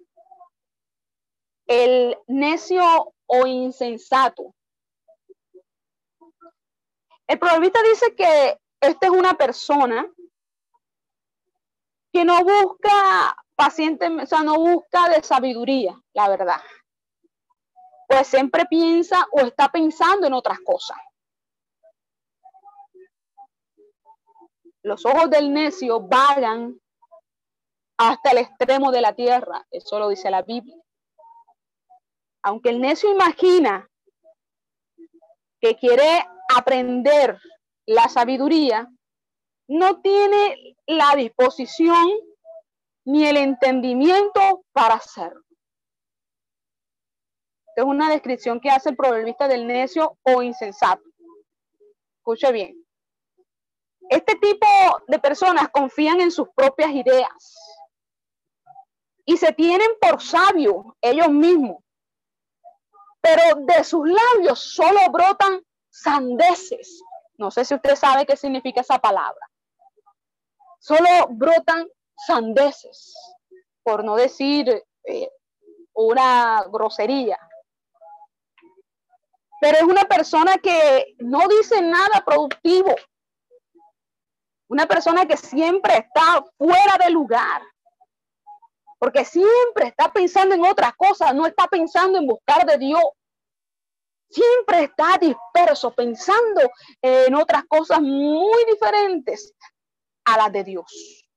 el necio o insensato. El proverbista dice que esta es una persona que no busca paciente, o sea, no busca de sabiduría, la verdad. Pues siempre piensa o está pensando en otras cosas. Los ojos del necio vagan hasta el extremo de la tierra, eso lo dice la Biblia. Aunque el necio imagina que quiere aprender la sabiduría, no tiene la disposición ni el entendimiento para hacerlo. Es una descripción que hace el proverbista del necio o insensato. Escuche bien. Este tipo de personas confían en sus propias ideas y se tienen por sabios ellos mismos, pero de sus labios solo brotan sandeces. No sé si usted sabe qué significa esa palabra. Solo brotan sandeces, por no decir eh, una grosería. Pero es una persona que no dice nada productivo. Una persona que siempre está fuera de lugar. Porque siempre está pensando en otras cosas, no está pensando en buscar de Dios. Siempre está disperso, pensando en otras cosas muy diferentes a las de Dios.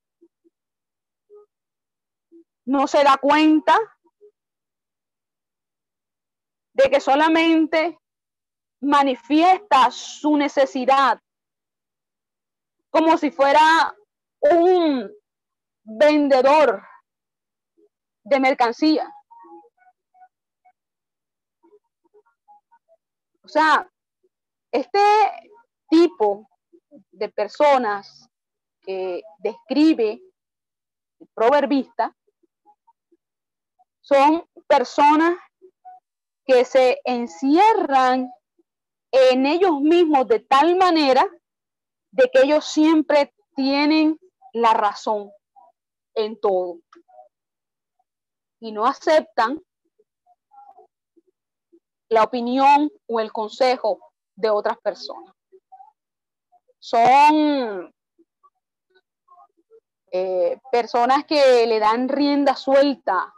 No se da cuenta de que solamente manifiesta su necesidad como si fuera un vendedor de mercancía. O sea, este tipo de personas que describe el proverbista son personas que se encierran en ellos mismos de tal manera de que ellos siempre tienen la razón en todo y no aceptan la opinión o el consejo de otras personas. Son eh, personas que le dan rienda suelta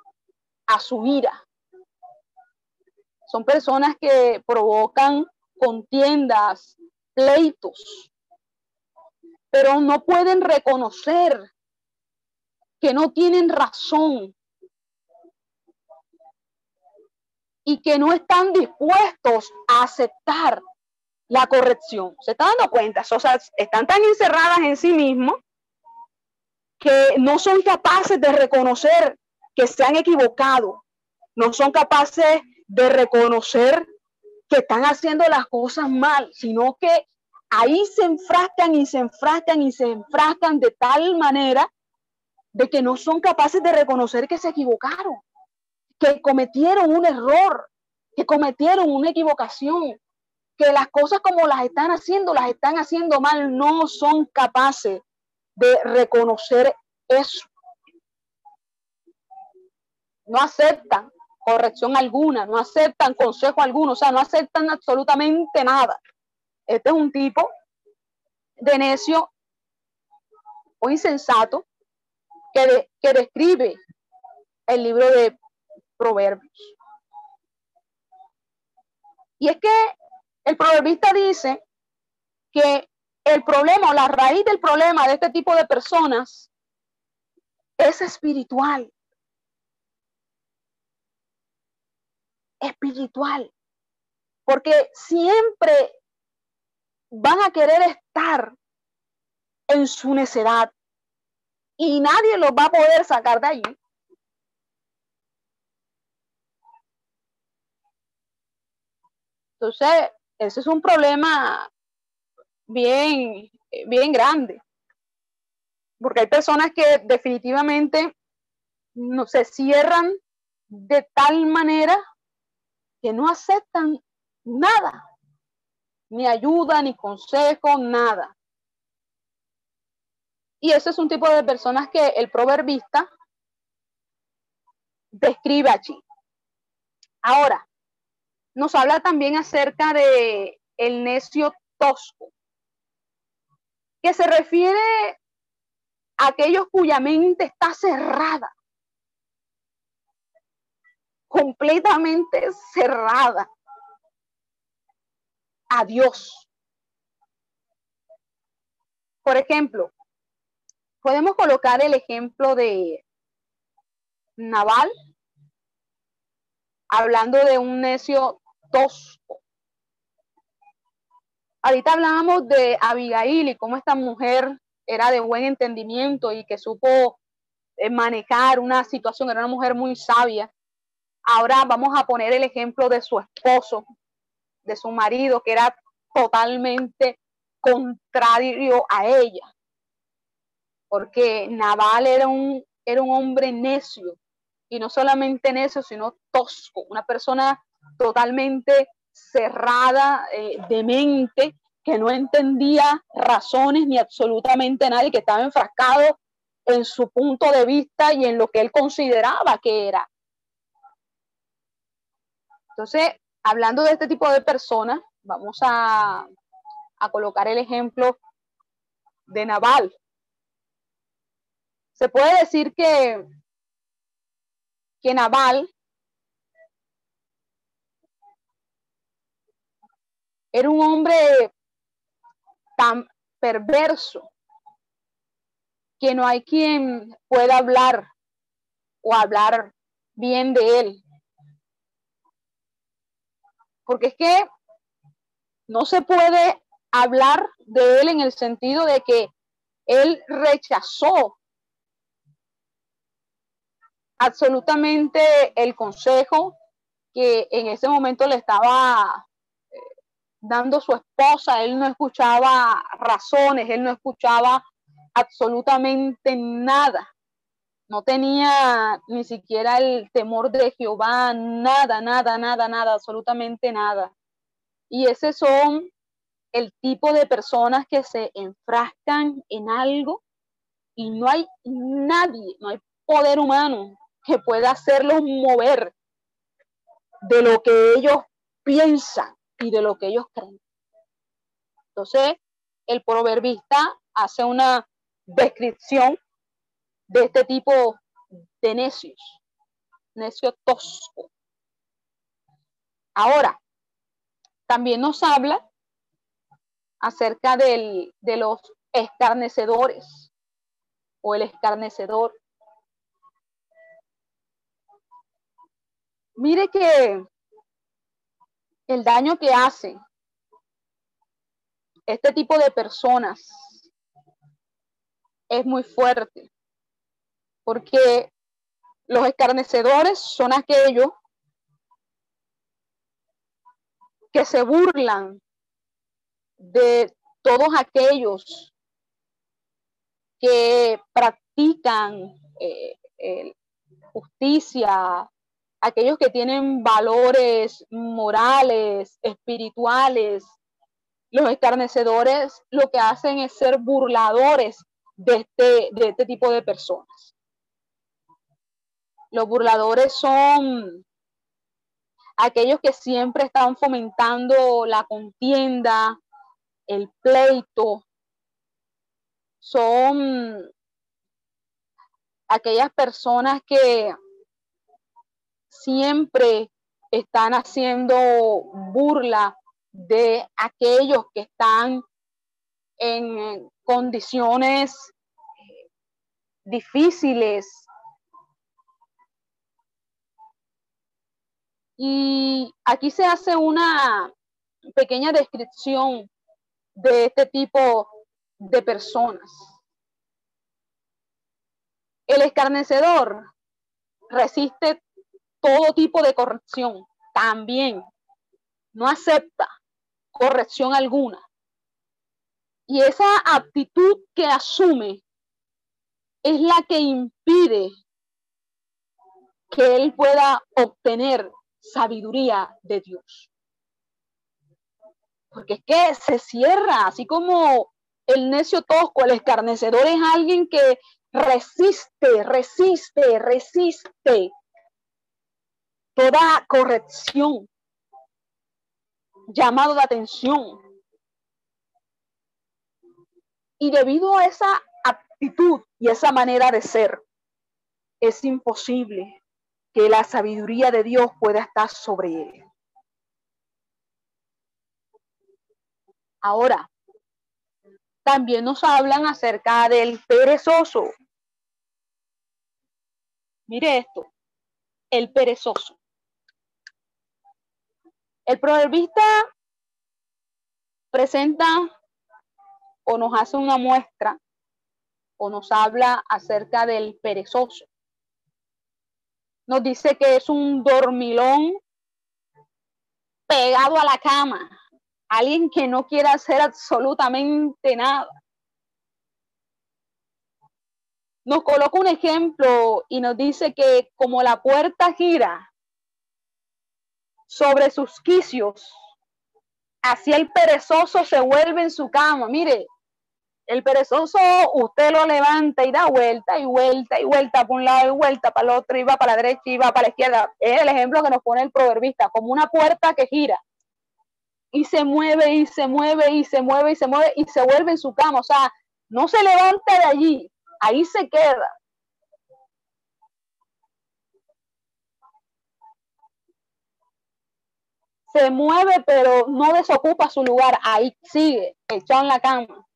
a su ira. Son personas que provocan contiendas, pleitos, pero no pueden reconocer que no tienen razón y que no están dispuestos a aceptar la corrección. ¿Se está dando cuenta? O sea, están tan encerradas en sí mismos que no son capaces de reconocer que se han equivocado, no son capaces de reconocer que están haciendo las cosas mal, sino que ahí se enfrascan y se enfrascan y se enfrascan de tal manera de que no son capaces de reconocer que se equivocaron, que cometieron un error, que cometieron una equivocación, que las cosas como las están haciendo, las están haciendo mal, no son capaces de reconocer eso. No aceptan corrección alguna, no aceptan consejo alguno, o sea, no aceptan absolutamente nada. Este es un tipo de necio o insensato que, que describe el libro de Proverbios. Y es que el proverbista dice que el problema o la raíz del problema de este tipo de personas es espiritual. Espiritual. Porque siempre van a querer estar en su necedad y nadie los va a poder sacar de allí. Entonces, ese es un problema bien, bien grande. Porque hay personas que definitivamente no se cierran de tal manera que no aceptan nada, ni ayuda, ni consejo, nada. Y ese es un tipo de personas que el proverbista describe allí. Ahora, nos habla también acerca de el necio tosco, que se refiere a aquellos cuya mente está cerrada, completamente cerrada a Dios. Por ejemplo, podemos colocar el ejemplo de Naval, hablando de un necio tosco. Ahorita hablábamos de Abigail y cómo esta mujer era de buen entendimiento y que supo eh, manejar una situación, era una mujer muy sabia. Ahora vamos a poner el ejemplo de su esposo, de su marido, que era totalmente contrario a ella. Porque Naval era un, era un hombre necio, y no solamente necio, sino tosco, una persona totalmente cerrada eh, de mente, que no entendía razones ni absolutamente nada y que estaba enfrascado en su punto de vista y en lo que él consideraba que era. Entonces, hablando de este tipo de personas, vamos a, a colocar el ejemplo de Naval. Se puede decir que, que Naval Era un hombre tan perverso que no hay quien pueda hablar o hablar bien de él. Porque es que no se puede hablar de él en el sentido de que él rechazó absolutamente el consejo que en ese momento le estaba dando su esposa, él no escuchaba razones, él no escuchaba absolutamente nada. No tenía ni siquiera el temor de Jehová, nada, nada, nada, nada, absolutamente nada. Y ese son el tipo de personas que se enfrascan en algo y no hay nadie, no hay poder humano que pueda hacerlos mover de lo que ellos piensan y de lo que ellos creen. Entonces, el proverbista hace una descripción de este tipo de necios, necio tosco. Ahora, también nos habla acerca del, de los escarnecedores o el escarnecedor. Mire que el daño que hace este tipo de personas es muy fuerte. Porque los escarnecedores son aquellos que se burlan de todos aquellos que practican eh, justicia, aquellos que tienen valores morales, espirituales. Los escarnecedores lo que hacen es ser burladores de este, de este tipo de personas. Los burladores son aquellos que siempre están fomentando la contienda, el pleito, son aquellas personas que siempre están haciendo burla de aquellos que están en condiciones difíciles. Y aquí se hace una pequeña descripción de este tipo de personas. El escarnecedor resiste todo tipo de corrección. También no acepta corrección alguna. Y esa actitud que asume es la que impide que él pueda obtener sabiduría de Dios. Porque es que se cierra, así como el necio tosco, el escarnecedor es alguien que resiste, resiste, resiste toda corrección, llamado de atención. Y debido a esa actitud y esa manera de ser, es imposible que la sabiduría de Dios pueda estar sobre él. Ahora, también nos hablan acerca del perezoso. Mire esto, el perezoso. El proverbista presenta o nos hace una muestra o nos habla acerca del perezoso. Nos dice que es un dormilón pegado a la cama, alguien que no quiere hacer absolutamente nada. Nos coloca un ejemplo y nos dice que como la puerta gira sobre sus quicios, así el perezoso se vuelve en su cama. Mire, el perezoso usted lo levanta y da vuelta y vuelta y vuelta por un lado y vuelta para el otro, y va para la derecha y va para la izquierda. Es el ejemplo que nos pone el proverbista, como una puerta que gira y se mueve y se mueve y se mueve y se mueve y se vuelve en su cama. O sea, no se levanta de allí, ahí se queda. Se mueve, pero no desocupa su lugar, ahí sigue, echado en la cama.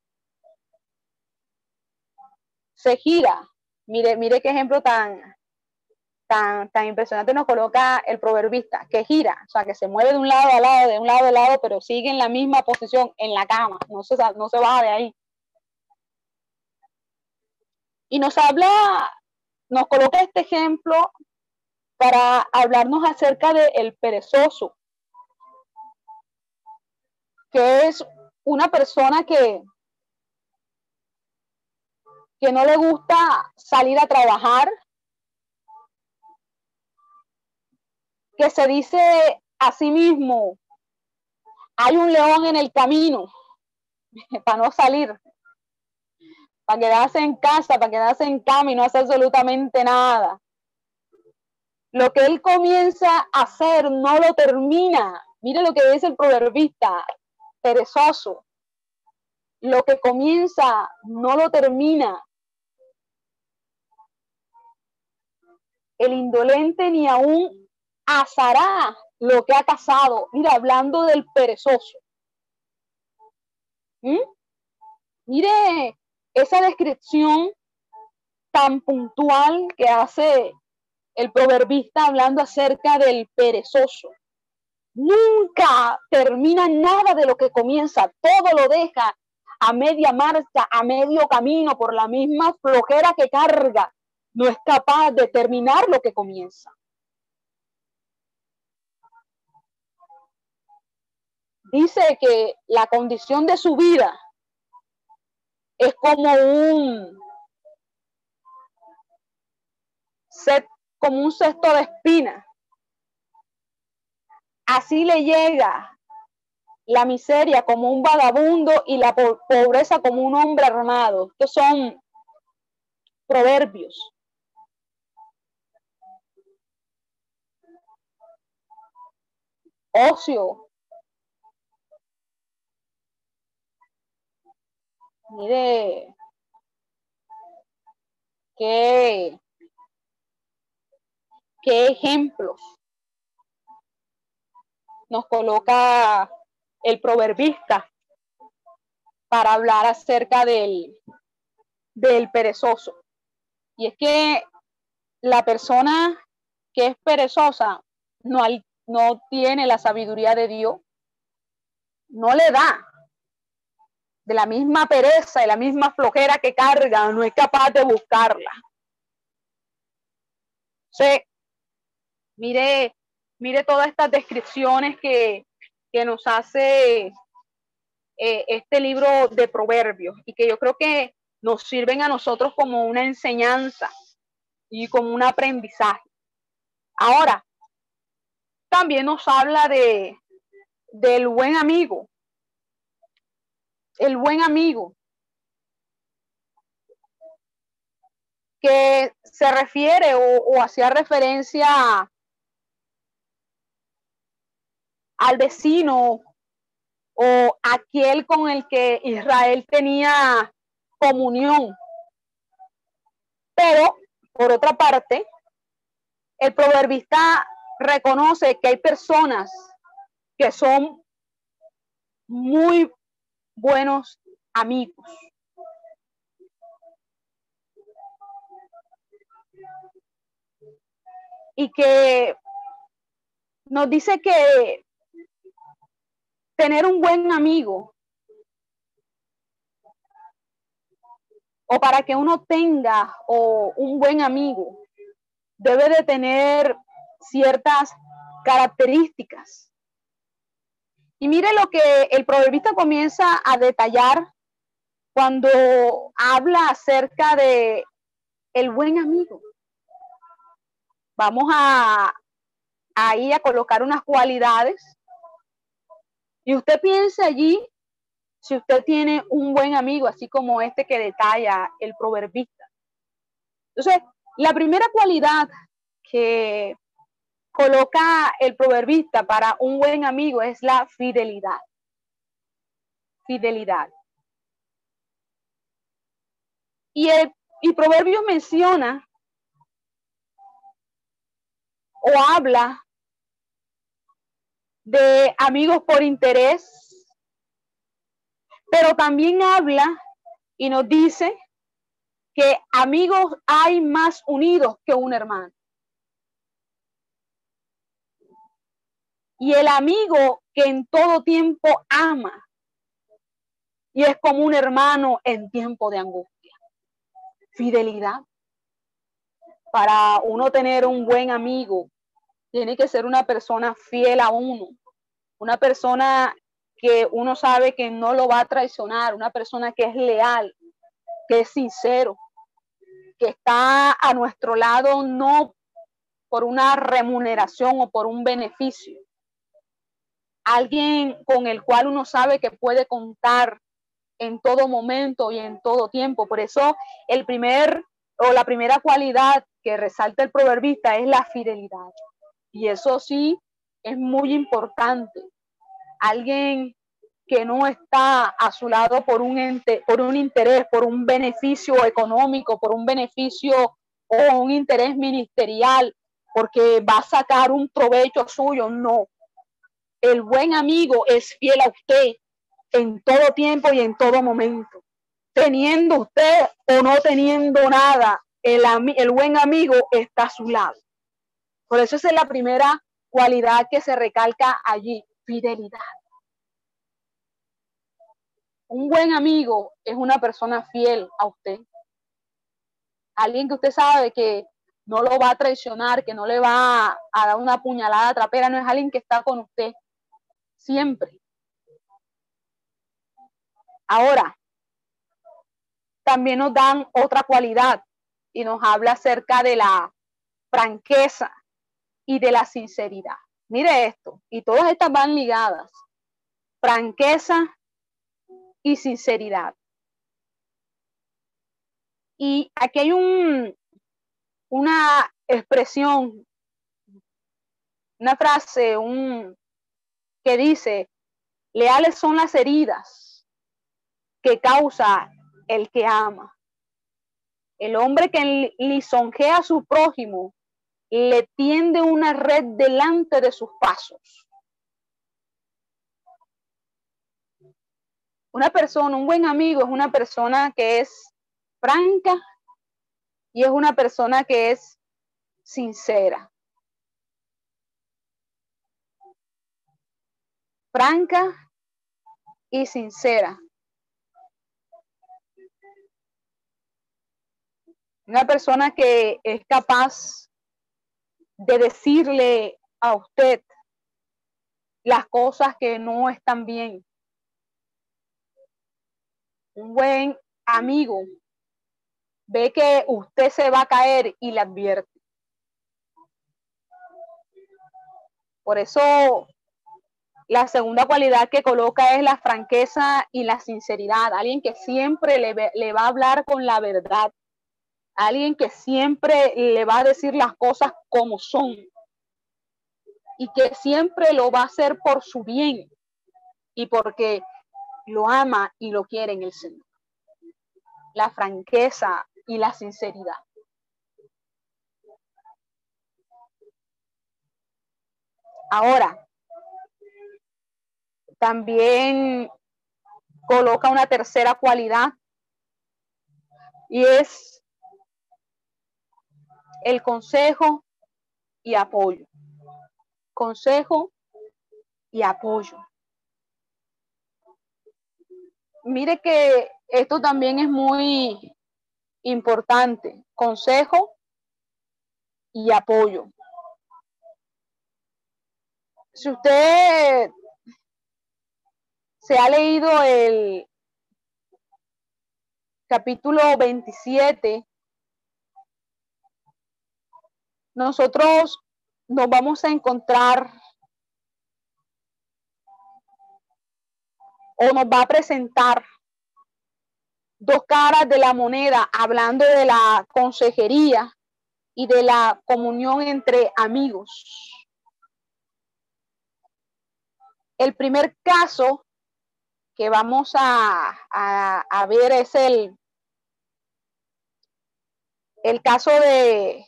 Se gira. Mire, mire qué ejemplo tan, tan, tan impresionante nos coloca el proverbista, que gira, o sea, que se mueve de un lado a lado, de un lado a lado, pero sigue en la misma posición en la cama, no se, no se baja de ahí. Y nos habla, nos coloca este ejemplo para hablarnos acerca del el perezoso, que es una persona que, que no le gusta salir a trabajar, que se dice a sí mismo, hay un león en el camino para no salir, para quedarse en casa, para quedarse en cama y no hacer absolutamente nada. Lo que él comienza a hacer no lo termina. Mire lo que dice el proverbista, perezoso. Lo que comienza no lo termina. El indolente ni aún asará lo que ha casado. Mira, hablando del perezoso. ¿Mm? Mire esa descripción tan puntual que hace el proverbista hablando acerca del perezoso. Nunca termina nada de lo que comienza, todo lo deja a media marcha, a medio camino, por la misma flojera que carga, no es capaz de terminar lo que comienza. Dice que la condición de su vida es como un set, como un cesto de espinas. Así le llega la miseria como un vagabundo y la pobreza como un hombre armado. Estos son proverbios. Ocio. Mire, qué, qué ejemplos nos coloca el proverbista para hablar acerca del, del perezoso. Y es que la persona que es perezosa no, no tiene la sabiduría de Dios, no le da. De la misma pereza y la misma flojera que carga, no es capaz de buscarla. Sí. Mire, mire todas estas descripciones que, que nos hace eh, este libro de proverbios y que yo creo que nos sirven a nosotros como una enseñanza y como un aprendizaje. Ahora, también nos habla de del buen amigo. El buen amigo. que se refiere o, o hacía referencia al vecino o aquel con el que Israel tenía comunión. Pero, por otra parte, el proverbista reconoce que hay personas que son muy buenos amigos. Y que nos dice que tener un buen amigo o para que uno tenga o un buen amigo debe de tener ciertas características. Y mire lo que el proverbista comienza a detallar cuando habla acerca de el buen amigo. Vamos a ahí a colocar unas cualidades y usted piense allí si usted tiene un buen amigo, así como este que detalla el proverbista. Entonces, la primera cualidad que coloca el proverbista para un buen amigo es la fidelidad. Fidelidad. Y el y proverbio menciona o habla de amigos por interés, pero también habla y nos dice que amigos hay más unidos que un hermano. Y el amigo que en todo tiempo ama y es como un hermano en tiempo de angustia. Fidelidad. Para uno tener un buen amigo, tiene que ser una persona fiel a uno, una persona que uno sabe que no lo va a traicionar, una persona que es leal, que es sincero, que está a nuestro lado no por una remuneración o por un beneficio. Alguien con el cual uno sabe que puede contar en todo momento y en todo tiempo. Por eso el primer o la primera cualidad que resalta el proverbista es la fidelidad. Y eso sí es muy importante. Alguien que no está a su lado por un, ente, por un interés, por un beneficio económico, por un beneficio o un interés ministerial, porque va a sacar un provecho suyo, no. El buen amigo es fiel a usted en todo tiempo y en todo momento. Teniendo usted o no teniendo nada, el, el buen amigo está a su lado. Por eso esa es la primera cualidad que se recalca allí, fidelidad. Un buen amigo es una persona fiel a usted. alguien que usted sabe que no lo va a traicionar, que no le va a dar una puñalada trapera, no es alguien que está con usted siempre. Ahora, también nos dan otra cualidad y nos habla acerca de la franqueza y de la sinceridad. Mire esto, y todas estas van ligadas. Franqueza y sinceridad. Y aquí hay un, una expresión, una frase un, que dice, leales son las heridas que causa el que ama. El hombre que lisonjea a su prójimo le tiende una red delante de sus pasos. Una persona, un buen amigo es una persona que es franca y es una persona que es sincera. Franca y sincera. Una persona que es capaz de decirle a usted las cosas que no están bien. Un buen amigo ve que usted se va a caer y le advierte. Por eso la segunda cualidad que coloca es la franqueza y la sinceridad. Alguien que siempre le, le va a hablar con la verdad alguien que siempre le va a decir las cosas como son y que siempre lo va a hacer por su bien y porque lo ama y lo quiere en el Señor. La franqueza y la sinceridad. Ahora, también coloca una tercera cualidad y es el consejo y apoyo. Consejo y apoyo. Mire que esto también es muy importante. Consejo y apoyo. Si usted se ha leído el capítulo 27 nosotros nos vamos a encontrar o nos va a presentar dos caras de la moneda hablando de la consejería y de la comunión entre amigos. El primer caso que vamos a, ver es el, el caso de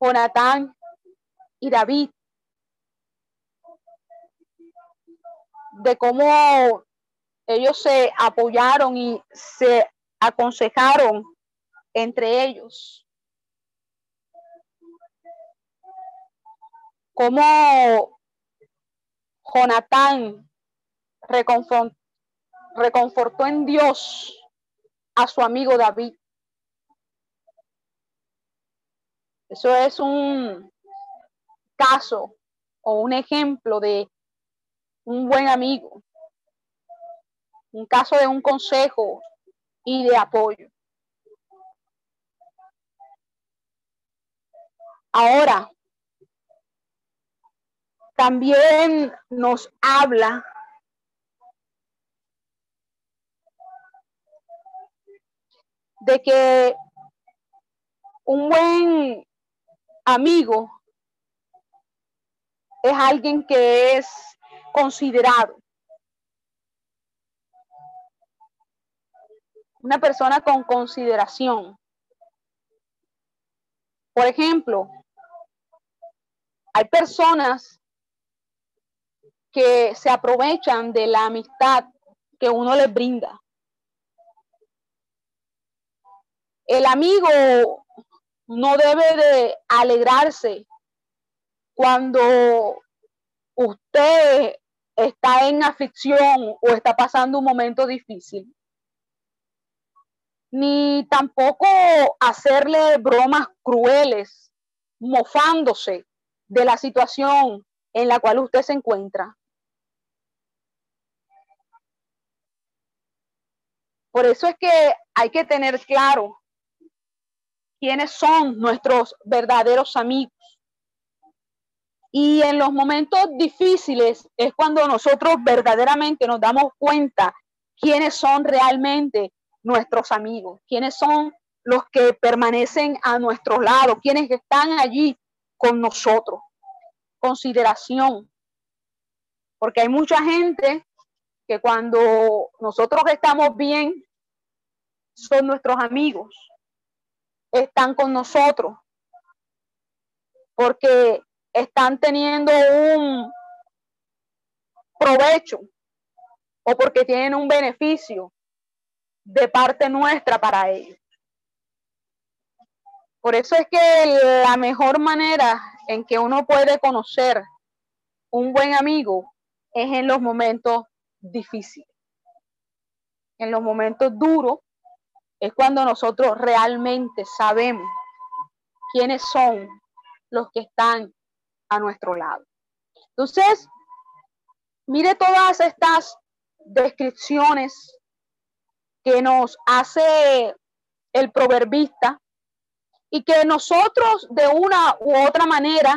Jonatán y David, de cómo ellos se apoyaron y se aconsejaron entre ellos. Cómo Jonatán reconfortó en Dios a su amigo David. Eso es un caso o un ejemplo de un buen amigo, un caso de un consejo y de apoyo. Ahora, también nos habla de que un buen amigo es alguien que es considerado. Una persona con consideración. Por ejemplo, hay personas que se aprovechan de la amistad que uno les brinda. El amigo no debe de alegrarse cuando usted está en aflicción o está pasando un momento difícil. ni tampoco hacerle bromas crueles, mofándose de la situación en la cual usted se encuentra. Por eso es que hay que tener claro quiénes son nuestros verdaderos amigos. Y en los momentos difíciles es cuando nosotros verdaderamente nos damos cuenta quiénes son realmente nuestros amigos, quiénes son los que permanecen a nuestro lado, quiénes están allí con nosotros. Consideración. Porque hay mucha gente que cuando nosotros estamos bien, son nuestros amigos, están con nosotros, porque están teniendo un provecho o porque tienen un beneficio de parte nuestra para ellos. Por eso es que la mejor manera en que uno puede conocer un buen amigo es en los momentos difíciles. En los momentos duros es cuando nosotros realmente sabemos quiénes son los que están a nuestro lado. Entonces, mire todas estas descripciones que nos hace el proverbista y que nosotros de una u otra manera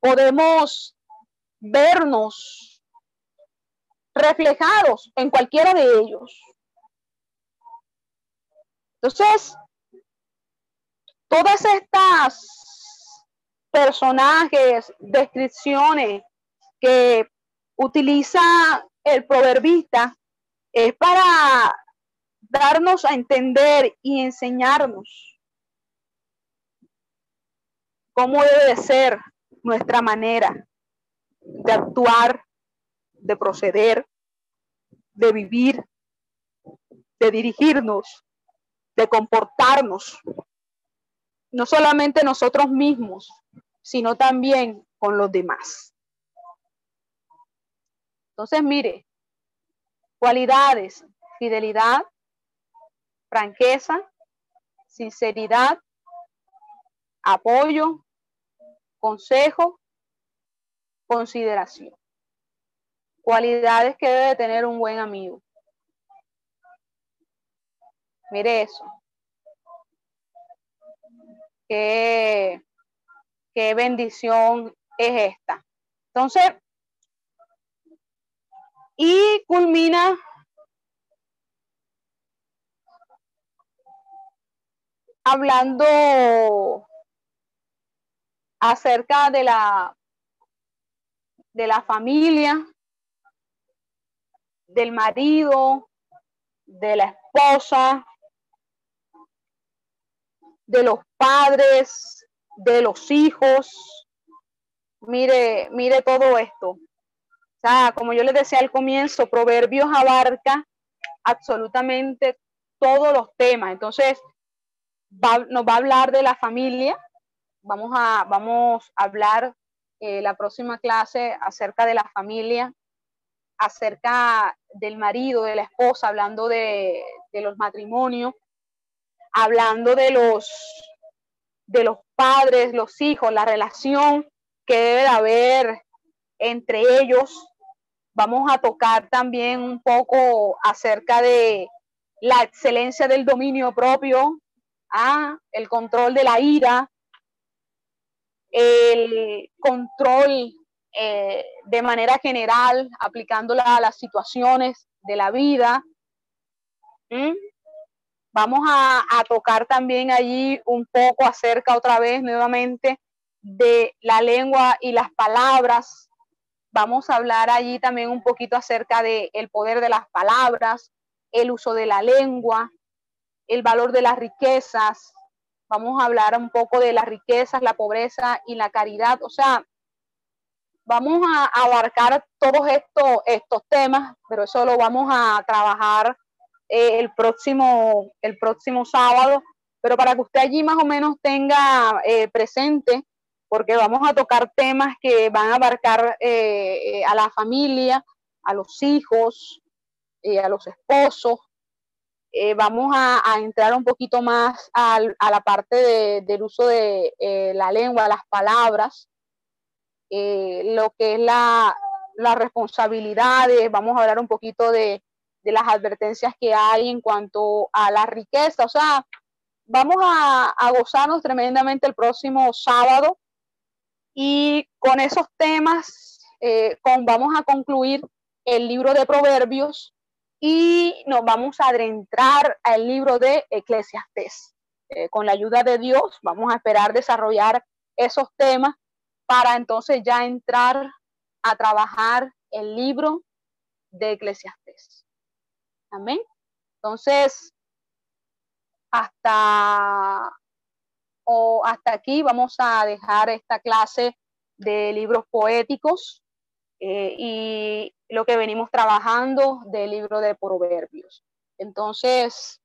podemos vernos reflejados en cualquiera de ellos. Entonces, todas estas personajes, descripciones que utiliza el proverbista es para darnos a entender y enseñarnos cómo debe de ser nuestra manera de actuar, de proceder, de vivir, de dirigirnos, de comportarnos, no solamente nosotros mismos, sino también con los demás. Entonces, mire, cualidades, fidelidad, franqueza, sinceridad, apoyo, consejo, consideración. Cualidades que debe tener un buen amigo. Mire eso. Qué, qué bendición es esta. Entonces, y culmina hablando acerca de la de la familia, del marido, de la esposa, de los padres, de los hijos. Mire, mire todo esto. O sea, como yo les decía al comienzo, Proverbios abarca absolutamente todos los temas. Entonces, nos va a hablar de la familia. Vamos a, vamos a hablar eh, la próxima clase acerca de la familia, acerca del marido, de la esposa, hablando de, de los matrimonios hablando de los, de los padres, los hijos, la relación que debe de haber entre ellos. Vamos a tocar también un poco acerca de la excelencia del dominio propio, ah, el control de la ira, el control eh, de manera general, aplicándola a las situaciones de la vida. Vamos a, tocar también allí un poco acerca otra vez nuevamente de la lengua y las palabras. Vamos a hablar allí también un poquito acerca del el poder de las palabras, el uso de la lengua, el valor de las riquezas. Vamos a hablar un poco de las riquezas, la pobreza y la caridad. O sea, vamos a abarcar todos estos, estos temas, pero eso lo vamos a trabajar eh, el, próximo, el próximo sábado, pero para que usted allí más o menos tenga eh, presente, porque vamos a tocar temas que van a abarcar eh, a la familia, a los hijos, a los esposos, vamos a, entrar un poquito más a la parte del uso de la lengua, las palabras, lo que es la, las responsabilidades, vamos a hablar un poquito de, las advertencias que hay en cuanto a la riqueza, o sea, vamos a, a gozarnos tremendamente el próximo sábado y con esos temas con, vamos a concluir el libro de Proverbios y nos vamos a adentrar al libro de Eclesiastés. Eh, con la ayuda de Dios vamos a esperar desarrollar esos temas para entonces ya entrar a trabajar el libro de Eclesiastés. Amén. Entonces, hasta, o hasta aquí vamos a dejar esta clase de libros poéticos eh, y lo que venimos trabajando del libro de Proverbios. Entonces...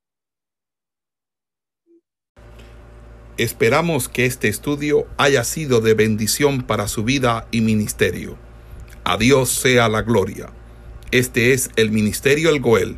Esperamos que este estudio haya sido de bendición para su vida y ministerio. A Dios sea la gloria. Este es el Ministerio El Goel,